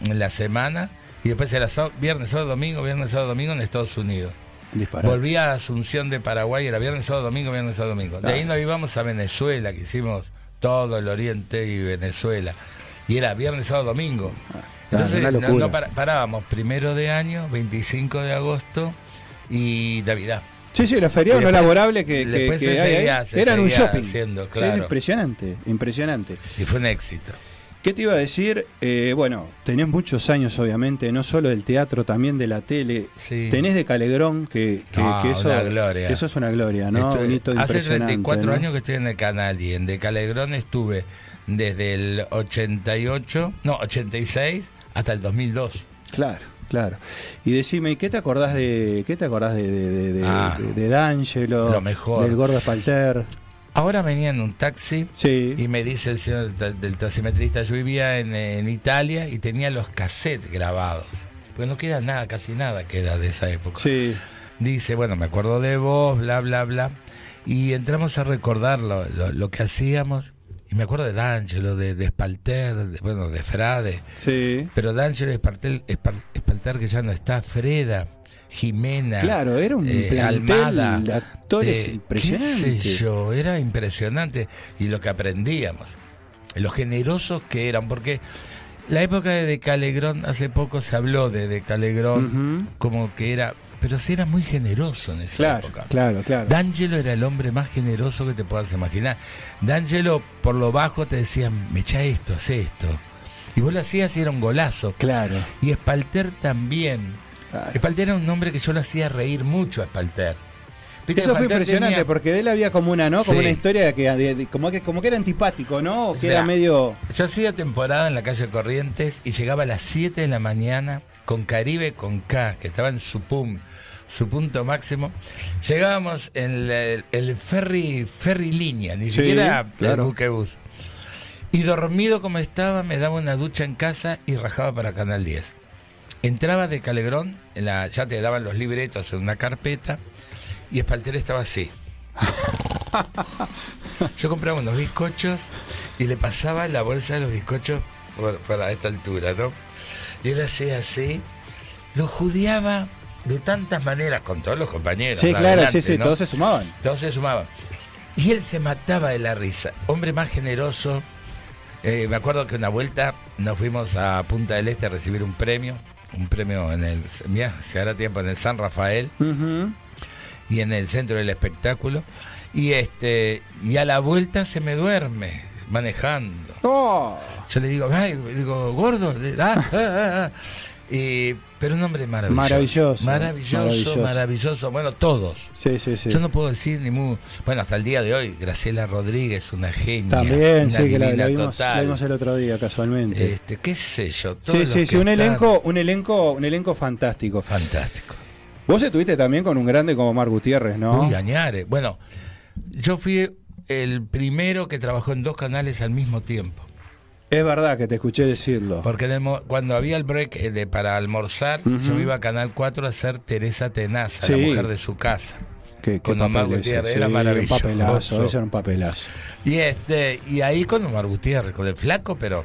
en la semana y después era sábado- viernes, sábado, domingo, viernes, sábado, domingo en Estados Unidos. Disparate. Volví a Asunción de Paraguay, era viernes, sábado, domingo, viernes, sábado, domingo. De ahí Ah. nos íbamos a Venezuela, que hicimos todo el Oriente y Venezuela. Y era viernes, sábado, domingo. Claro, Entonces una no- no para- parábamos primero de año, 25 de agosto y Navidad. Sí, sí, los feriados no laborables que, que- después que se hay eran un shopping. haciendo, Es claro. impresionante, impresionante. Y fue un éxito. ¿Qué te iba a decir? Eh, bueno, tenés muchos años, obviamente, no solo del teatro, también de la tele. Sí. Tenés de Calegrón, que, que, Ah, que eso, una gloria. que eso es una gloria, ¿no? Estuve- Un hito hace impresionante, 34 ¿no? años que estoy en el canal y en De Calegrón estuve desde el 88, no, 86 hasta el 2002. Claro, claro. Y decime, ¿y ¿qué te acordás de qué te acordás de, de, de, de- Ah, de- D'Angelo, lo mejor. del Gordo Espalter? Ahora venía en un taxi Sí. y me dice el señor del taximetrista, yo vivía en, en Italia y tenía los cassettes grabados. Pues no queda nada, casi nada queda de esa época. Sí. Dice, bueno, me acuerdo de vos, bla, bla, bla. Y entramos a recordar lo, lo- lo que hacíamos. Y me acuerdo de D'Angelo, de, de Spalter, de- bueno, de Frade. Sí. Pero D'Angelo Spalter, Spalter que ya no está, Freda, Jimena. Claro, era un eh, plantel Almada, de actores eh, impresionante. qué sé yo, era impresionante. Y lo que aprendíamos, lo generosos que eran, porque La época de Decalegrón, hace poco se habló de Decalegrón como que era, pero sí era muy generoso en esa Claro, época. claro, claro. D'Angelo era el hombre más generoso que te puedas imaginar. D'Angelo, por lo bajo, te decía, me echa esto, hace esto. Y vos lo hacías y era un golazo. Claro. Y Espalter también. Espalter era un hombre que yo lo hacía reír mucho a Espalter. Eso fue impresionante tenía- porque de él había como una, ¿no? Como Sí. una historia que, de- de- como que como que era antipático, ¿no? O que era medio Yo hacía temporada en la calle Corrientes y llegaba a las 7 de la mañana con Caribe con K, que estaba en su pum, su punto máximo. Llegábamos en el, el ferry, ferry línea, ni Sí, siquiera claro. el buquebús. Y dormido como estaba, me daba una ducha en casa y rajaba para Canal 10. Entraba de Calegrón, en la, ya te daban los libretos en una carpeta, y Espalter estaba así. Yo compraba unos bizcochos y le pasaba la bolsa de los bizcochos por, para esta altura, ¿no? Él hacía así, lo judiaba de tantas maneras con todos los compañeros. Sí, claro, adelante, sí, sí, ¿no? todos se sumaban. Todos se sumaban. Y él se mataba de la risa. Hombre más generoso. Eh, me acuerdo que una vuelta nos fuimos a Punta del Este a recibir un premio. Un premio en el. Mira, se hará tiempo en el San Rafael y en el centro del espectáculo. Y este y a la vuelta se me duerme manejando. Oh. Yo le digo, ay, digo, gordo, ah, ah, ah, ah". Y- pero un hombre maravilloso. Maravilloso, Maravilloso, maravilloso. maravilloso. Bueno, todos. Sí, sí, sí. Yo no puedo decir ni muy. Bueno, hasta el día de hoy, Graciela Rodríguez, una genia. También, una sí, que la, vimos, la total. vimos el otro día casualmente. Este, qué sé yo. sí, sí, sí, un están- elenco, un elenco, un elenco fantástico. Fantástico. Vos estuviste también con un grande como Mar Gutiérrez, ¿no? Uy, Añare. Bueno, yo fui el primero que trabajó en dos canales al mismo tiempo. Es verdad que te escuché decirlo. Porque el cuando había el break eh, de, para almorzar, yo iba a Canal 4 a hacer Teresa Tenaza, Sí. la mujer de su casa. Qué, qué con Omar Gutiérrez, sí, era maravilloso. Un papelazo, ese era un papelazo. Y este y ahí con Omar Gutiérrez, con el flaco, pero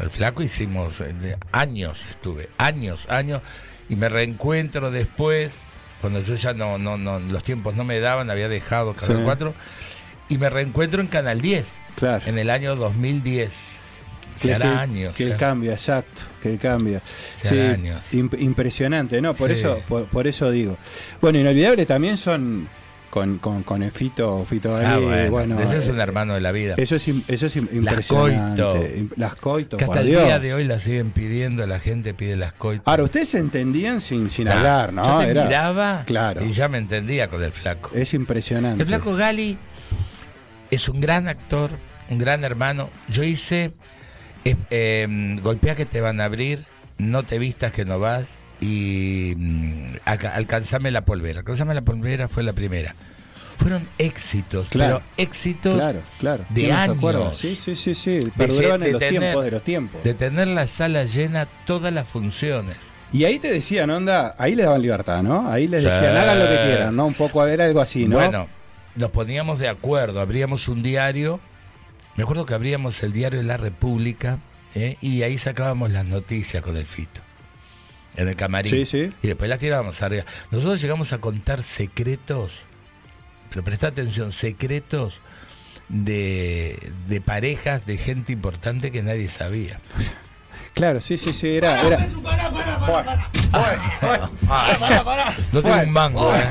el flaco hicimos eh, años estuve, años, años, y me reencuentro después, cuando yo ya no, no, no, los tiempos no me daban, había dejado Canal Sí. 4, y me reencuentro en Canal 10, Claro. en el año 2010. Se Que, hará que- años. que ya. cambia, exacto, que cambia. Se Sí, hará años. imp- impresionante, ¿no? Por Sí. eso, por, por eso digo. Bueno, inolvidable también son con, con, con el Fito, Fito Ah, bueno, bueno, ese es un eh, hermano de la vida. Eso es, eso es im- Las impresionante. coito. Las coito, Que hasta el Dios. día de hoy la siguen pidiendo, la gente pide las coitas. Ahora, ustedes se entendían sin, sin Nah, hablar, ¿no? Yo te Era- miraba Claro. y ya me entendía con el flaco. Es impresionante. El flaco Gali es un gran actor, un gran hermano. Yo hice eh, eh, Golpea que te van a abrir, No te vistas que no vas y mm, Alca- Alcanzame la polvera. Alcanzame la polvera fue la primera. Fueron éxitos, Claro. pero éxitos Claro, claro. de años. Sí, sí, sí, sí. Perduraban en de los tener- tiempos de los tiempos. De tener la sala llena todas las funciones. Y ahí te decían, onda, ahí les daban libertad, ¿no? Ahí les decían, hagan lo que quieran, ¿no? Un poco era algo así, ¿no? Bueno, nos poníamos de acuerdo, abríamos un diario, me acuerdo que abríamos el diario de La República ¿eh? y ahí sacábamos las noticias con el Fito, en el camarín. Sí, sí. Y después las tirábamos arriba. Nosotros llegamos a contar secretos, pero presta atención, secretos de, de parejas, de gente importante que nadie sabía. Claro, sí, sí, sí, era. era... No tengo un mango, ¿eh?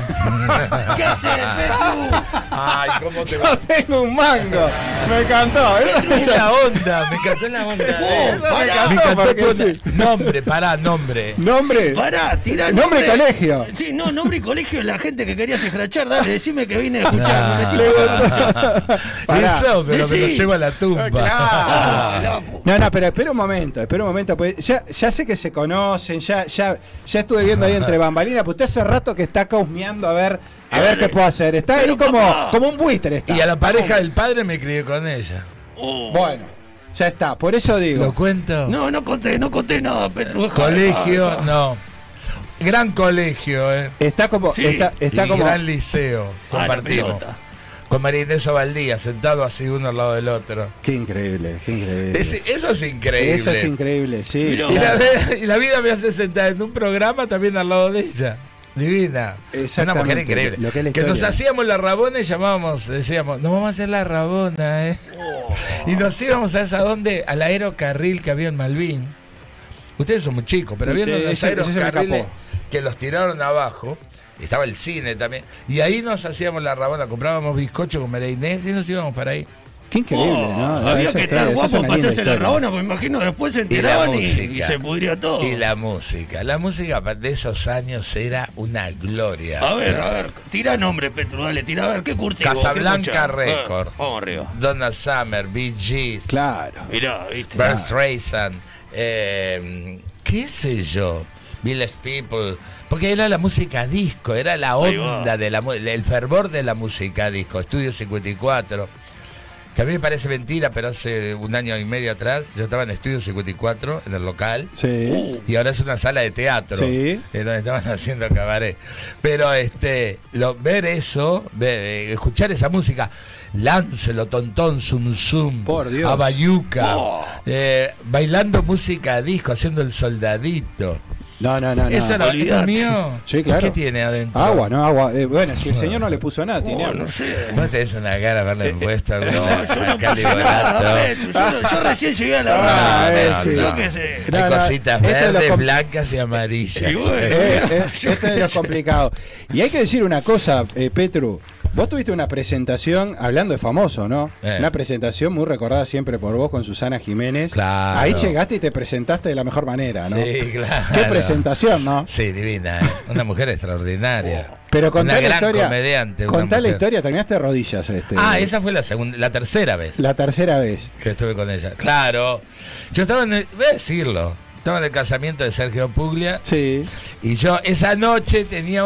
¿Qué haces, Petru? Ay, ¿cómo te No va? tengo un mango. Me encantó. Eso, Es la onda, me encantó la onda. Eso me Me encantó, porque sí. Nombre, pará, nombre. Nombre. Pará, tira Nombre y colegio. Sí, no, nombre y colegio de la gente que querías escrachar. Dale, decime que vine a escuchar. la- Pará. Eso, pero me lo llevo a la tumba. Claro. No, no, pero espera un momento, espera un momento. Pues ya, ya sé que se conocen, ya, ya, ya estuve viendo ahí entre bambalinas, pero usted hace rato que está causmeando a ver, a ver qué puedo hacer. Está ahí como, como un buitre. Está. Y a la pareja del padre me crié con ella. Bueno, ya está, por eso ¿Lo digo. cuento? No, no conté, no conté nada, Petru. Colegio, no. Gran colegio, ¿eh? Está como, Sí, está, está y como. gran liceo. Ah, Compartimos. Con María Inés Ovaldía, sentado así uno al lado del otro. Qué increíble, qué increíble. Es- eso es increíble. Eso es increíble, sí. Y la, claro. ve- y la vida me hace sentar en un programa también al lado de ella. Divina. Una mujer increíble. lo que que nos hacíamos la rabona y llamábamos, decíamos, nos vamos a hacer la rabona, ¿eh? Y nos íbamos a esa donde, al aerocarril que había en Malvin. Ustedes son muy chicos, pero había unos aerocarriles que los tiraron abajo. Estaba el cine también. Y ahí nos hacíamos la rabona, comprábamos bizcocho con Inés y nos íbamos para ahí. Qué increíble, Oh, ¿no? había que estar guapo para hacerse la rabona, pues imagino después se enteraban y, música. y se pudría todo. Y la música. La música de esos años era una gloria. A ver, a ver, tira nombre, Petro, dale, tira a ver, ¿qué curte Casablanca? Record. Eh, Vamos arriba. Donna Summer, Bee Gees. Claro. Mirá, viste. Bert Streisand. eh, ¿Qué sé yo? Village People. Porque era la música disco, era la onda, de la, mu- el fervor de la música disco. Estudio 54. Que a mí me parece mentira, pero hace un año y medio atrás yo estaba en Estudio 54, en el local. Sí. Y ahora es una sala de teatro. Sí. En donde estaban haciendo cabaret. Pero este, lo, ver eso, ver, eh, escuchar esa música, Láncelo, Tontón, Zum Zum, Por Dios. Abayuca, Oh. eh, bailando música disco, haciendo el soldadito. No, no, no. no. Eso era olvidate. eso mío. Sí, claro. ¿Qué tiene adentro? Agua, no, agua. Eh, bueno, si el señor no le puso nada, tiene Oh, agua. no sé. Vos tenés una cara puesto No, alguna yo no acá puse nada, yo, no- yo recién llegué a la Ah. Yo qué sé. No, Hay no, cositas verdes, blancas y amarillas. Este es lo complicado. Y hay que decir una cosa, Petru. Vos tuviste una presentación, hablando de famoso, ¿no? Eh. Una presentación muy recordada siempre por vos con Susana Jiménez. Claro. Ahí llegaste y te presentaste de la mejor manera, ¿no? Sí, claro. Qué presentación, ¿no? Sí, divina, ¿eh? una mujer extraordinaria. Pero contá una la gran historia. comediante. Contá la mujer. historia, terminaste de rodillas. Este, Ah, esa fue la segunda, la tercera vez La tercera vez. que estuve con ella. Claro. Yo estaba en el, voy a decirlo, estaba en el casamiento de Sergio Puglia Sí. y yo esa noche tenía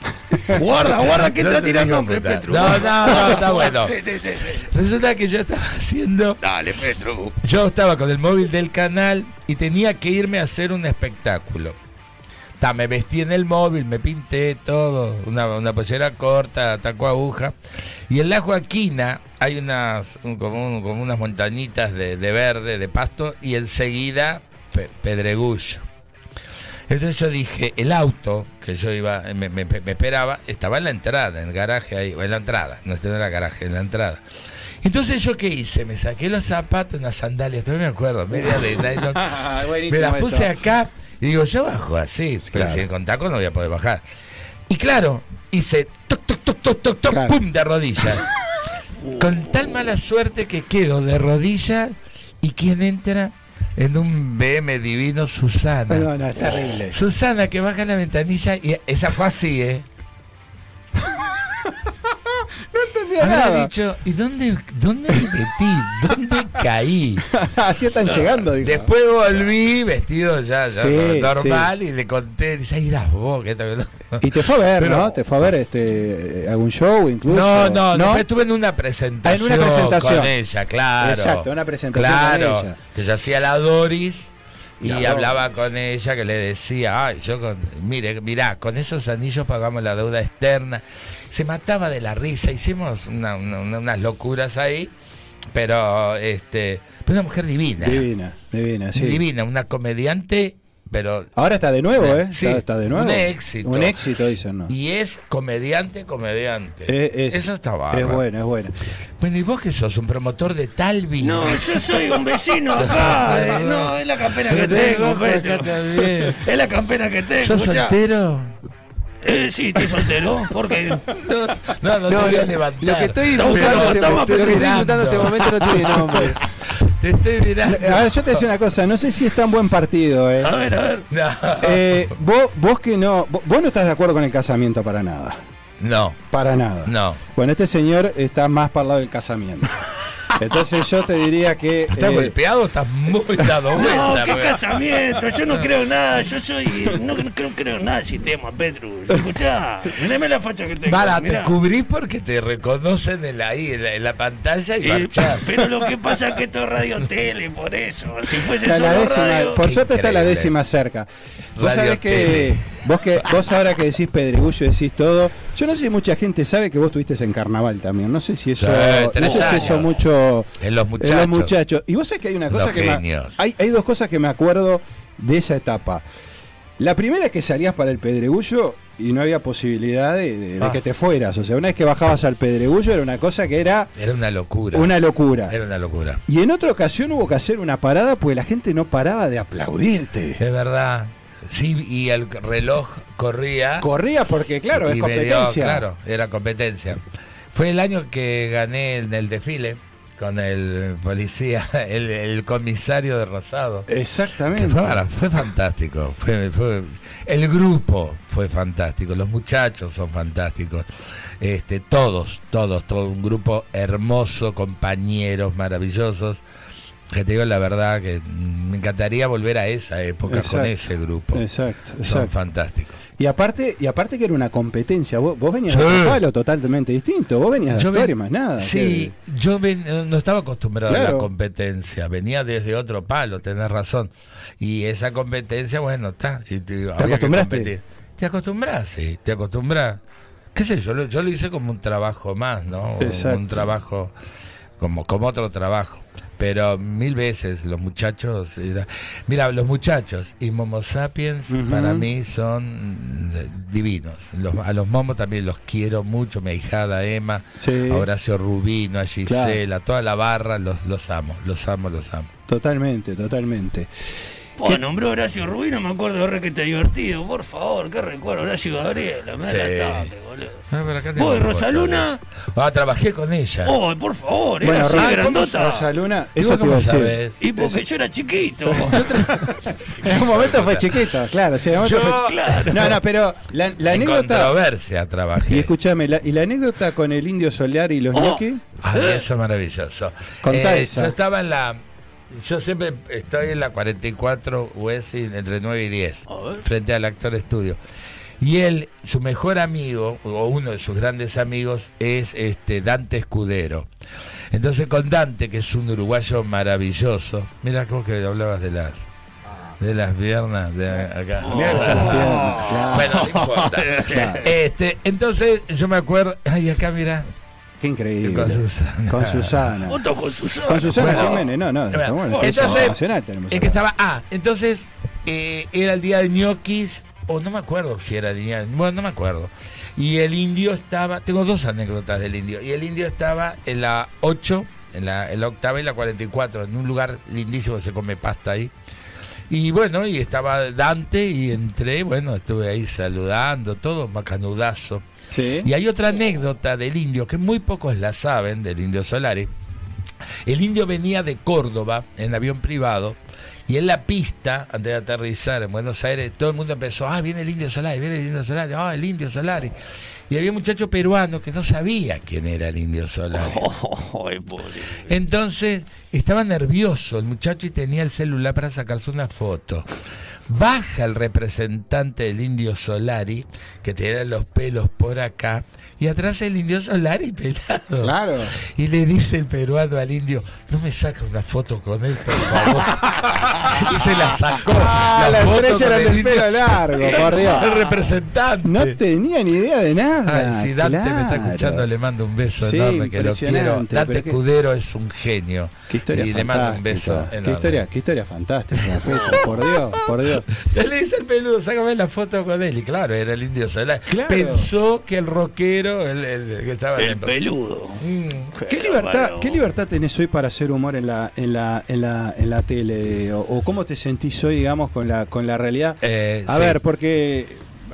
Guarda, guarda, que No está tirando computa. Petro. No, no, no, está bueno. Resulta que yo estaba haciendo Dale, Petro. Yo estaba con el móvil del canal y tenía que irme a hacer un espectáculo. Ta, me vestí en el móvil, me pinté todo, una, una pollera corta, taco aguja. Y en la Joaquina hay unas, un- como, un- como unas montañitas de, de verde, de pasto, y enseguida pe- pedregullo. Entonces yo dije, el auto que yo iba, me, me- me esperaba, estaba en la entrada, en el garaje ahí, o en la entrada, no este no era garaje, en la entrada. Entonces yo qué hice, me saqué los zapatos, unas sandalias, todavía me acuerdo, media de nylon, me las puse esto. acá y digo, yo bajo así, pero Claro. si con taco no voy a poder bajar. Y claro, hice toc, toc, toc, toc, toc, toc, Claro. pum, de rodillas. con tal mala suerte que quedo de rodillas y quien entra en un BM divino, Susana. No, no, es terrible. Susana que baja la ventanilla y esa fue así, ¿eh? Nada. dicho, ¿y dónde, dónde me metí? ¿Dónde caí? Así están llegando, dijo. Después volví vestido ya, ya Sí, normal y le conté, dice, ahí irás vos. Que esto, que no". Y te fue a ver, Pero- ¿no? Te fue a ver este, eh, algún show incluso. No, no, después estuve en una presentación, Ah, en una presentación. con ella, claro. Exacto, una presentación claro, con ella. Que yo hacía la Doris y La hablaba con ella que le decía, ay, yo con, mire, mirá, con esos anillos pagamos la deuda externa. Se mataba de la risa, hicimos una- una- una- unas locuras ahí, pero este, pero una mujer divina. Divina, divina, sí. Divina, una comediante, pero Ahora está de nuevo, ¿eh? Sí, está, está de nuevo. un éxito. Un éxito, dicen, ¿no? y es comediante, comediante. Eh, es- Eso está bárbaro. Es bueno, es bueno. Bueno, ¿y vos que sos? ¿Un promotor de Talvi? No, yo soy un vecino acá. eh, no, es la campera que tengo, Petro. Es la campera que tengo. ¿Sos soltero? Eh, sí, estoy soltero. Porque. No, no, te voy a levantar. Lo que estoy disfrutando, esperando, este- estamos lo que estoy esperando. disfrutando este momento no tiene nombre. Te estoy mirando. A ver, yo te decía una cosa, no sé si es tan buen partido, ¿eh? A ver, a ver. No. Eh, vos, vos que no, vos, vos no estás de acuerdo con el casamiento para nada. No, Para nada. no. Bueno, este señor está más para el lado del casamiento. Entonces yo te diría que. ¿Estás eh, golpeado o estás muy dado No, vuelta? qué porque- casamiento. Yo no creo en nada. Yo soy. No, no creo, creo en nada de sistema, Petru. Escuchá. Mirame la facha que tengo. Para, te cubrís porque te reconocen en la, ahí, en la, en la pantalla y Eh, marchás. pero lo que pasa es que esto es radio tele, por eso. Si fuese está la solo décima, radio. por Qué suerte está la décima cerca. Vos Radio sabés que Tele. vos que vos ahora que decís pedregullo decís todo. Yo no sé si mucha gente sabe que vos estuviste en carnaval también. No sé si eso, Sí, no sé si eso mucho En los en muchachos. los muchachos. Y vos sabés que hay una cosa Los que me, hay, hay dos cosas que me acuerdo de esa etapa. La primera es que salías para el Pedregullo y no había posibilidad de, de- de Ah. que te fueras. O sea, una vez que bajabas al Pedregullo era una cosa que era Era una locura. una locura. Era una locura. Y en otra ocasión hubo que hacer una parada porque la gente no paraba de aplaudirte. Es verdad. Sí, y el reloj corría. Corría porque, claro, es me dio- competencia. claro, era competencia. Fue el año que gané en el desfile con el policía, el, el comisario de Rosado. Exactamente. Fue, fue fantástico. Fue, fue- el grupo fue fantástico. Los muchachos son fantásticos. Este, todos, todos, todo un grupo hermoso, compañeros maravillosos. Que te digo la verdad que me encantaría volver a esa época con ese grupo. Exacto, Son exacto. fantásticos. Y aparte, y aparte que era una competencia. Vos, vos venías Sí. de otro palo totalmente distinto. Vos venías de Yo actuar ven- y más nada. Sí, yo ven- no estaba acostumbrado a la competencia, venía desde otro palo, tenés razón. Y esa competencia, bueno, está. y te, que acostumbraste? Te acostumbras, sí, te acostumbras. ¿Qué sé yo? Lo, yo lo hice como un trabajo más, ¿no? Exacto. Un trabajo, como, como otro trabajo. Pero mil veces los muchachos. Mira, los muchachos y Momo Sapiens para mí son mm, divinos. Los- a los Momos también los quiero mucho. Mi ahijada Emma, Sí. a Horacio Rubino, a Gisela, toda la barra, los, los amo, los amo, los amo. Totalmente, totalmente. Oh, nombró Horacio Rubino, me acuerdo ahora que te divertido. Por favor, qué recuerdo. Horacio Gabriela, me da Sí. el ataque, boludo. Ah, ¿Vos, Rosaluna? Ah, trabajé con ella. Oh, por favor, Bueno, era así Ros- grandota. Rosaluna, ¿Y eso te iba a decir. Y porque yo era chiquito. En un momento fue chiquito, claro. sí, en un momento Yo- fue chi- No, no, pero la, la en anécdota. controversia trabajé. Y escúchame, la, y la anécdota con el indio solar y los Oh. Ay, eso es maravilloso. Contá Eh, esa. Yo estaba en la. Yo siempre estoy en la 44 West entre 9 y 10, frente al Actor Estudio. Y él, su mejor amigo, o uno de sus grandes amigos, es este Dante Escudero. Entonces con Dante, que es un uruguayo maravilloso, mira cómo que hablabas de las de las piernas de acá. Las piernas, claro. Bueno, no importa. Claro. Este, entonces yo me acuerdo, ay acá mira, Qué increíble. Con Susana. Con Susana. Otro con Susana. Con Susana Bueno. Jiménez, no, no. Bueno, entonces, es que estaba. Ah, entonces eh, era el día de ñoquis, o no me acuerdo si era el día. Bueno, no me acuerdo. Y el indio estaba. Tengo dos anécdotas del indio. Y el indio estaba en la 8, en la, en la octava y la 44, en un lugar lindísimo, se come pasta ahí. Y bueno, y estaba Dante y entré, bueno, estuve ahí saludando, todo macanudazo. Sí. Y hay otra anécdota del indio que muy pocos la saben, del indio Solari. El indio venía de Córdoba en avión privado y en la pista, antes de aterrizar en Buenos Aires, todo el mundo empezó, ah, viene el indio Solari, viene el indio Solari, ah, el indio Solari. Y había un muchacho peruano que no sabía quién era el indio Solari. Entonces estaba nervioso el muchacho y tenía el celular para sacarse una foto. Baja el representante del indio Solari, que tenía los pelos por acá, y atrás el indio Solari pelado. Claro. Y le dice el peruano al indio, no me saca una foto con él, por favor. y se la sacó. Ah, la foto estrella con era el del pelo largo, por Dios. El representante. No tenía ni idea de nada. Ay, si Dante me está escuchando, le mando un beso Sí, enorme, que lo quiero. Dante qué- Escudero es un genio. Qué historia y le mando un beso fantástica. enorme. Qué historia, qué historia fantástica, por Dios, por Dios. Le dice el peludo, sácame la foto con él. Y claro, era el indio Solari. Claro. Pensó que el rockero, el, el que estaba El peludo. Mm. ¿Qué libertad, ¿Qué libertad tenés hoy para hacer humor en la, en la, en la, en la tele? O, o cómo te sentís hoy, digamos, con la, con la realidad? Eh, a sí. ver, porque,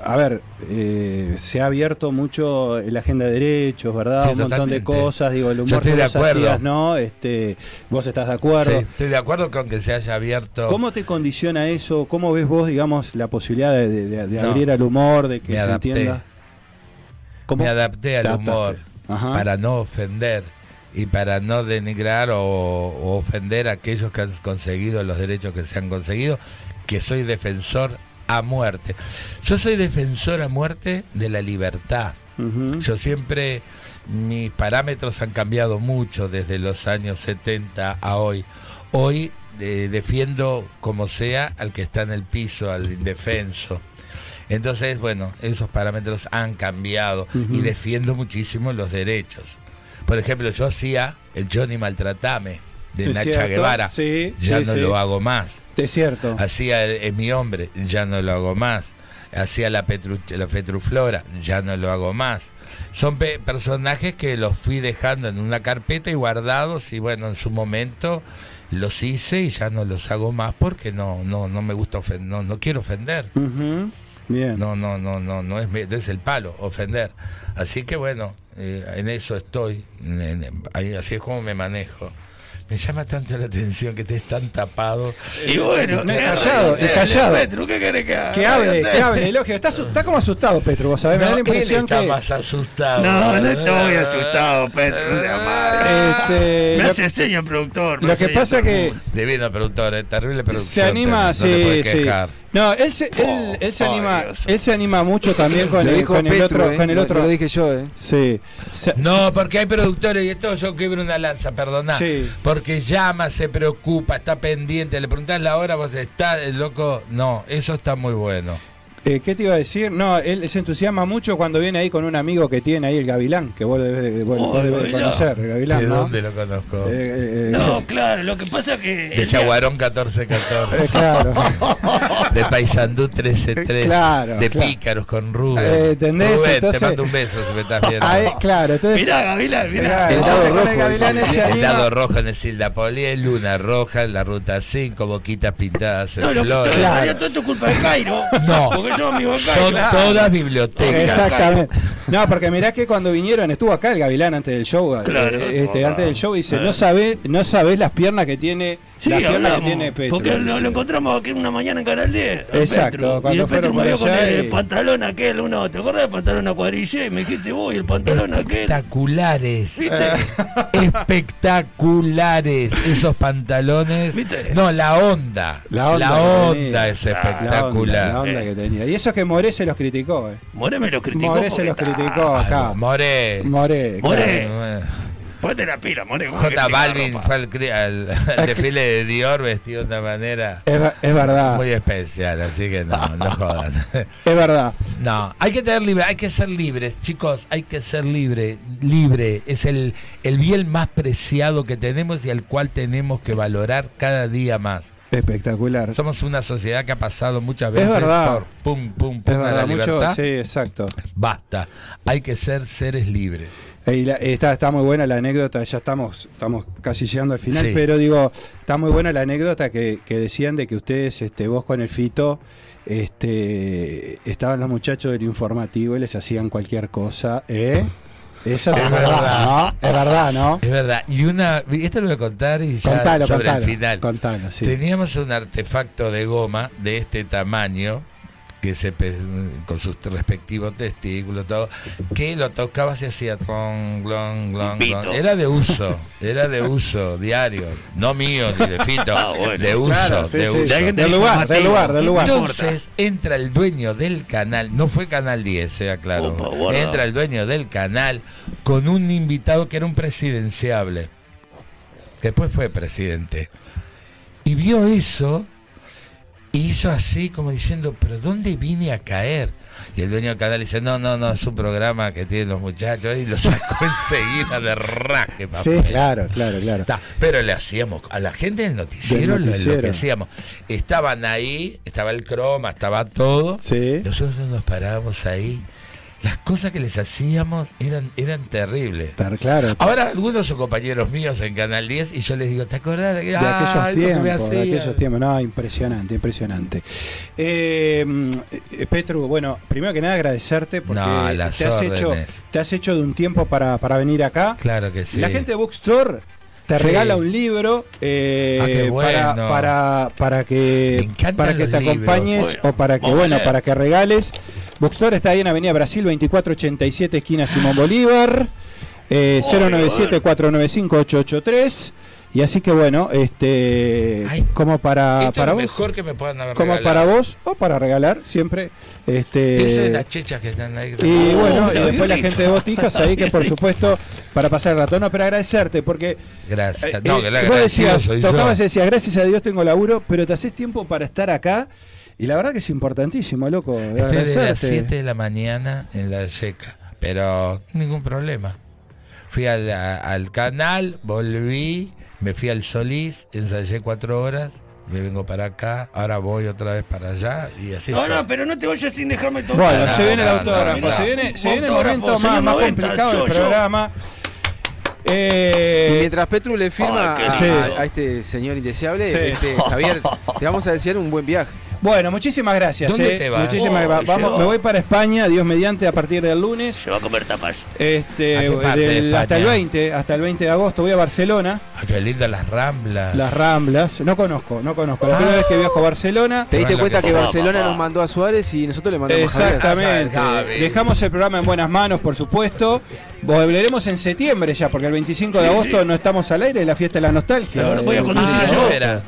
a ver, eh, se ha abierto mucho la agenda de derechos, ¿verdad? Sí, Un montón de cosas, digo, el humor que de vos hacías, ¿no? Este, vos estás de acuerdo. Sí, estoy de acuerdo con que se haya abierto. ¿Cómo te condiciona eso? ¿Cómo ves vos, digamos, la posibilidad de, de- de No. abrir al humor, de que Me se adapté. entienda? ¿Cómo? Me adapté al humor Ajá. para no ofender y para no denigrar o, o ofender a aquellos que han conseguido los derechos que se han conseguido, que soy defensor a muerte. Yo soy defensor a muerte de la libertad. Yo siempre, mis parámetros han cambiado mucho desde los años 70 a hoy. Hoy eh, defiendo como sea al que está en el piso, al indefenso. Entonces, bueno, esos parámetros han cambiado y defiendo muchísimo los derechos. Por ejemplo, yo hacía el Johnny Maltratame. De Es Nacha cierto, Guevara. sí, ya sí, no sí. lo hago más. Es cierto. Hacía Es mi hombre, ya no lo hago más. Hacía la, Petru, la Petruflora, ya no lo hago más. Son pe- personajes que los fui dejando en una carpeta y guardados y bueno, en su momento los hice y ya no los hago más porque no no no me gusta ofender, no, no quiero ofender. Bien. No, no, no, no, no es, es el palo, ofender. Así que bueno, eh, en eso estoy, en- en- ahí, así es como me manejo. Me llama tanto la atención que estés tan tapado. Y bueno, Me- eh, callado, eh, es callado. Petru, ¿qué querés que haga? Que hable, que hable, Elogio. Está, como asustado, Petro, vos sabés. Me da la él impresión está que. más asustado. No, no estoy asustado, Petru, no seas malo. Este, Me hace seña el productor. Lo que pasa que Divino productor, eh, terrible producción. se anima, no sí, sí. No, él se, él, él se Oh, anima, Dios. él se anima mucho también con el, Petru, otro, eh, con el otro. lo dije yo, eh. Sí. Se- No, porque hay productores y esto yo quiebro una lanza, perdona. Sí. Porque llama, se preocupa, está pendiente, le preguntás la hora, vos estás, el loco. No, eso está muy bueno. Eh, ¿Qué te iba a decir? No, él se entusiasma mucho cuando viene ahí con un amigo que tiene ahí el Gavilán, que vos debes, vos- Oh, vos el debes Gavilán. conocer, el Gavilán, ¿De ¿no? dónde lo conozco? Eh, eh, No, claro, lo que pasa que. de Yaguarón 1414. eh, claro. De Paysandú 133. Claro, De claro. Pícaros con Rubén. Eh, ¿entendés? Rubén, Entonces- te mando un beso si me estás viendo. Ahí, claro, entonces. Mirá, Gavilán, mirá. El entonces dado con el rojo, Gavilán El dado rojo en el Silda Poliel, luna roja en la ruta 5, boquitas pintadas en No, flores. Claro. Todo esto es culpa de Cairo. No. Son todas bibliotecas. Exactamente. No, porque mirá que cuando vinieron, estuvo acá el Gavilán antes del show, Claro, eh, este, acá. antes del show, dice, Claro. no sabés, no sabés las piernas que tiene, Sí, las piernas que hablamos, tiene Petro. Porque lo, lo encontramos aquí una mañana en Canal 10. al Exacto, cuando y el fueron me vio con allá el y- pantalón aquel, uno, ¿te acuerdas del pantalón a cuadrille? Y me dijiste vos, y el pantalón aquel. Espectaculares. ¿Viste? Espectaculares. Esos pantalones. ¿Viste? No, la onda. La onda, es La onda, espectacular. la onda que tenía. Y eso que Moré se los criticó, eh. More me lo criticó. Moré se los criticó acá. Moré. More. Claro. Ponte la pila, More. ¿cómo J Balvin fue al, al- al desfile de Dior vestido de una manera Es, es verdad, muy especial, así que no, no jodan. es verdad. No, hay que tener libre, hay que ser libres, chicos, hay que ser libre, libre es el, el bien más preciado que tenemos y al cual tenemos que valorar cada día más. Espectacular. Somos una sociedad que ha pasado muchas Es veces verdad. por pum pum Es pum a la verdad, mucho, libertad. sí, exacto. Basta, hay que ser seres libres. Y la- está, está muy buena la anécdota, ya estamos, estamos casi llegando al final, Sí. pero digo, está muy buena la anécdota que, que decían de que ustedes, este, vos con el Fito, este, estaban los muchachos del informativo y les hacían cualquier cosa, ¿eh? Eso es, Es verdad, verdad. ¿no? Es verdad, ¿no? Es verdad, y una, esto lo voy a contar y ya Contalo, sobre contalo, el final. contalo, sí. Teníamos un artefacto de goma de este tamaño que se con sus respectivos testículos todo que lo tocaba y hacía clon, clon, clon, clon. era de uso era de uso diario no mío ni de Fito Ah, bueno. de uso Claro, sí, de sí. uso Del lugar, del lugar, del lugar. entonces entra el dueño del canal, no fue Canal 10, sea claro. Opa, entra el dueño del canal con un invitado que era un presidenciable, que después fue presidente. Y vio eso y hizo así como diciendo, pero ¿dónde vine a caer? Y el dueño del canal dice, no, no, no, es un programa que tienen los muchachos y lo sacó enseguida de raje. Sí, papá. claro, claro, claro. Ta, pero le hacíamos, a la gente del noticiero, Del lo- noticiero. lo que hacíamos. Estaban ahí, estaba el croma, estaba todo. Sí. Nosotros nos parábamos ahí. Las cosas que les hacíamos eran, eran terribles. Claro. Ahora algunos son compañeros míos en Canal 10 y yo les digo, ¿te acordás de, de aquellos tiempos, de aquellos tiempos, no, impresionante, impresionante. Eh, Petru, bueno, primero que nada agradecerte porque No, te has hecho, te has hecho de un tiempo para, para venir acá. Claro que sí. La gente de Bookstore te Sí. regala un libro eh, Ah, para, para, para que, para que te libros. acompañes Bueno, o para que bueno, para que regales. Bookstore está ahí en Avenida Brasil 2487 esquina Simón Bolívar. Eh, Ay, 097-495-883 y así que bueno, este Ay, como para, para vos, mejor que me puedan haber como regalado. para vos o para regalar siempre. Este, Eso de las chechas que están ahí. y Oh, bueno, y después la gente de Botijas ahí que por supuesto para pasar el rato, no, pero agradecerte porque Gracias. eh, no, eh, que la vos agradecido decías, tocabas y decías, gracias a Dios tengo laburo, pero te haces tiempo para estar acá y la verdad que es importantísimo, loco. Estoy desde las agradecerte. 7 de la mañana en la yeca, pero ningún problema. Fui al, a- al canal, volví, Me fui al Solís, ensayé cuatro horas, me vengo para acá, ahora voy otra vez para allá y así. No, no, pero no te vayas sin dejarme tocar. Bueno, se viene el no, autógrafo, no, se viene, se viene el momento más, más 90, complicado yo, del programa. Eh, Y mientras Petru le firma a, sí. a- a este señor indeseable, Sí. este, Javier, te vamos a desear un buen viaje. Bueno, muchísimas gracias. ¿Dónde eh. te vas? Muchísimas Oh, Vamos, va. me voy para España, Dios mediante, a partir del lunes. Se va a comer tapas. Este, ¿A del- hasta el España? 20, hasta el 20 de agosto voy a Barcelona, Ah, qué lindas las ramblas. las Ramblas. No conozco, no conozco. La primera vez que viajo a Barcelona. Te diste cuenta que Barcelona papá. nos mandó a Suárez y nosotros le mandamos a Javier. Exactamente. Dejamos el programa en buenas manos, por supuesto. Volveremos en septiembre ya, porque el 25 de agosto sí. no estamos al aire, la fiesta de la nostalgia. Claro, voy a El conducir 25 de yo.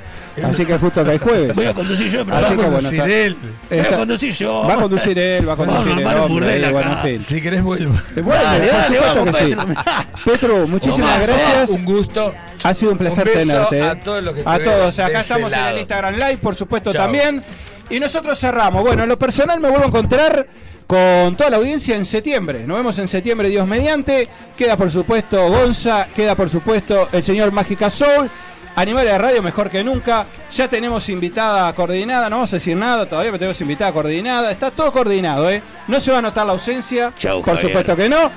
Así que justo que hay jueves. Voy a conducir yo el Así que programa. bueno, está- él. Voy a conducir yo. va a conducir él, va a Vamos a conducir el armar un hombre, eh, bueno, en acá. fin. Si querés vuelvo. Eh, Bueno, Dale, por dale, supuesto vamos, que sí. Petru, muchísimas Vamos, gracias. Un gusto. Ha sido un placer Un beso tenerte. a eh. todos los que A todos. Acá estamos en el. Instagram Live, por supuesto, Chao. también. Y nosotros cerramos. Bueno, en lo personal me vuelvo a encontrar con toda la audiencia en septiembre. Nos vemos en septiembre, Dios mediante. Queda, por supuesto, Gonza. Queda, por supuesto, el señor Mágica Soul. Animales de radio mejor que nunca. Ya tenemos invitada coordinada. No vamos a decir nada todavía, pero tenemos invitada coordinada. Está todo coordinado, ¿eh? No se va a notar la ausencia. Chau, por Javier. supuesto que no.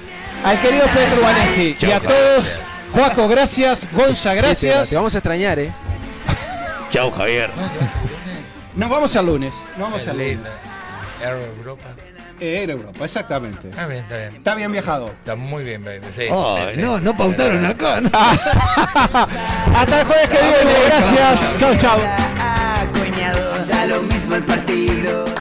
Al querido Pedro Vanetti. Y a Javier. todos. Juaco, gracias. Gonza, gracias. Te vamos a extrañar, ¿eh? Chau, Javier. Nos vamos al lunes. Nos vamos al lunes. linda. Aero Europa. Eh, Era Europa, exactamente. Está bien, está bien. Está bien viajado. Está muy bien, baby. Sí, Ay, sí, sí. no, no pautaron acá. ¿no? Hasta el jueves que viene. Gracias. Chao, chao. Da lo mismo el partido.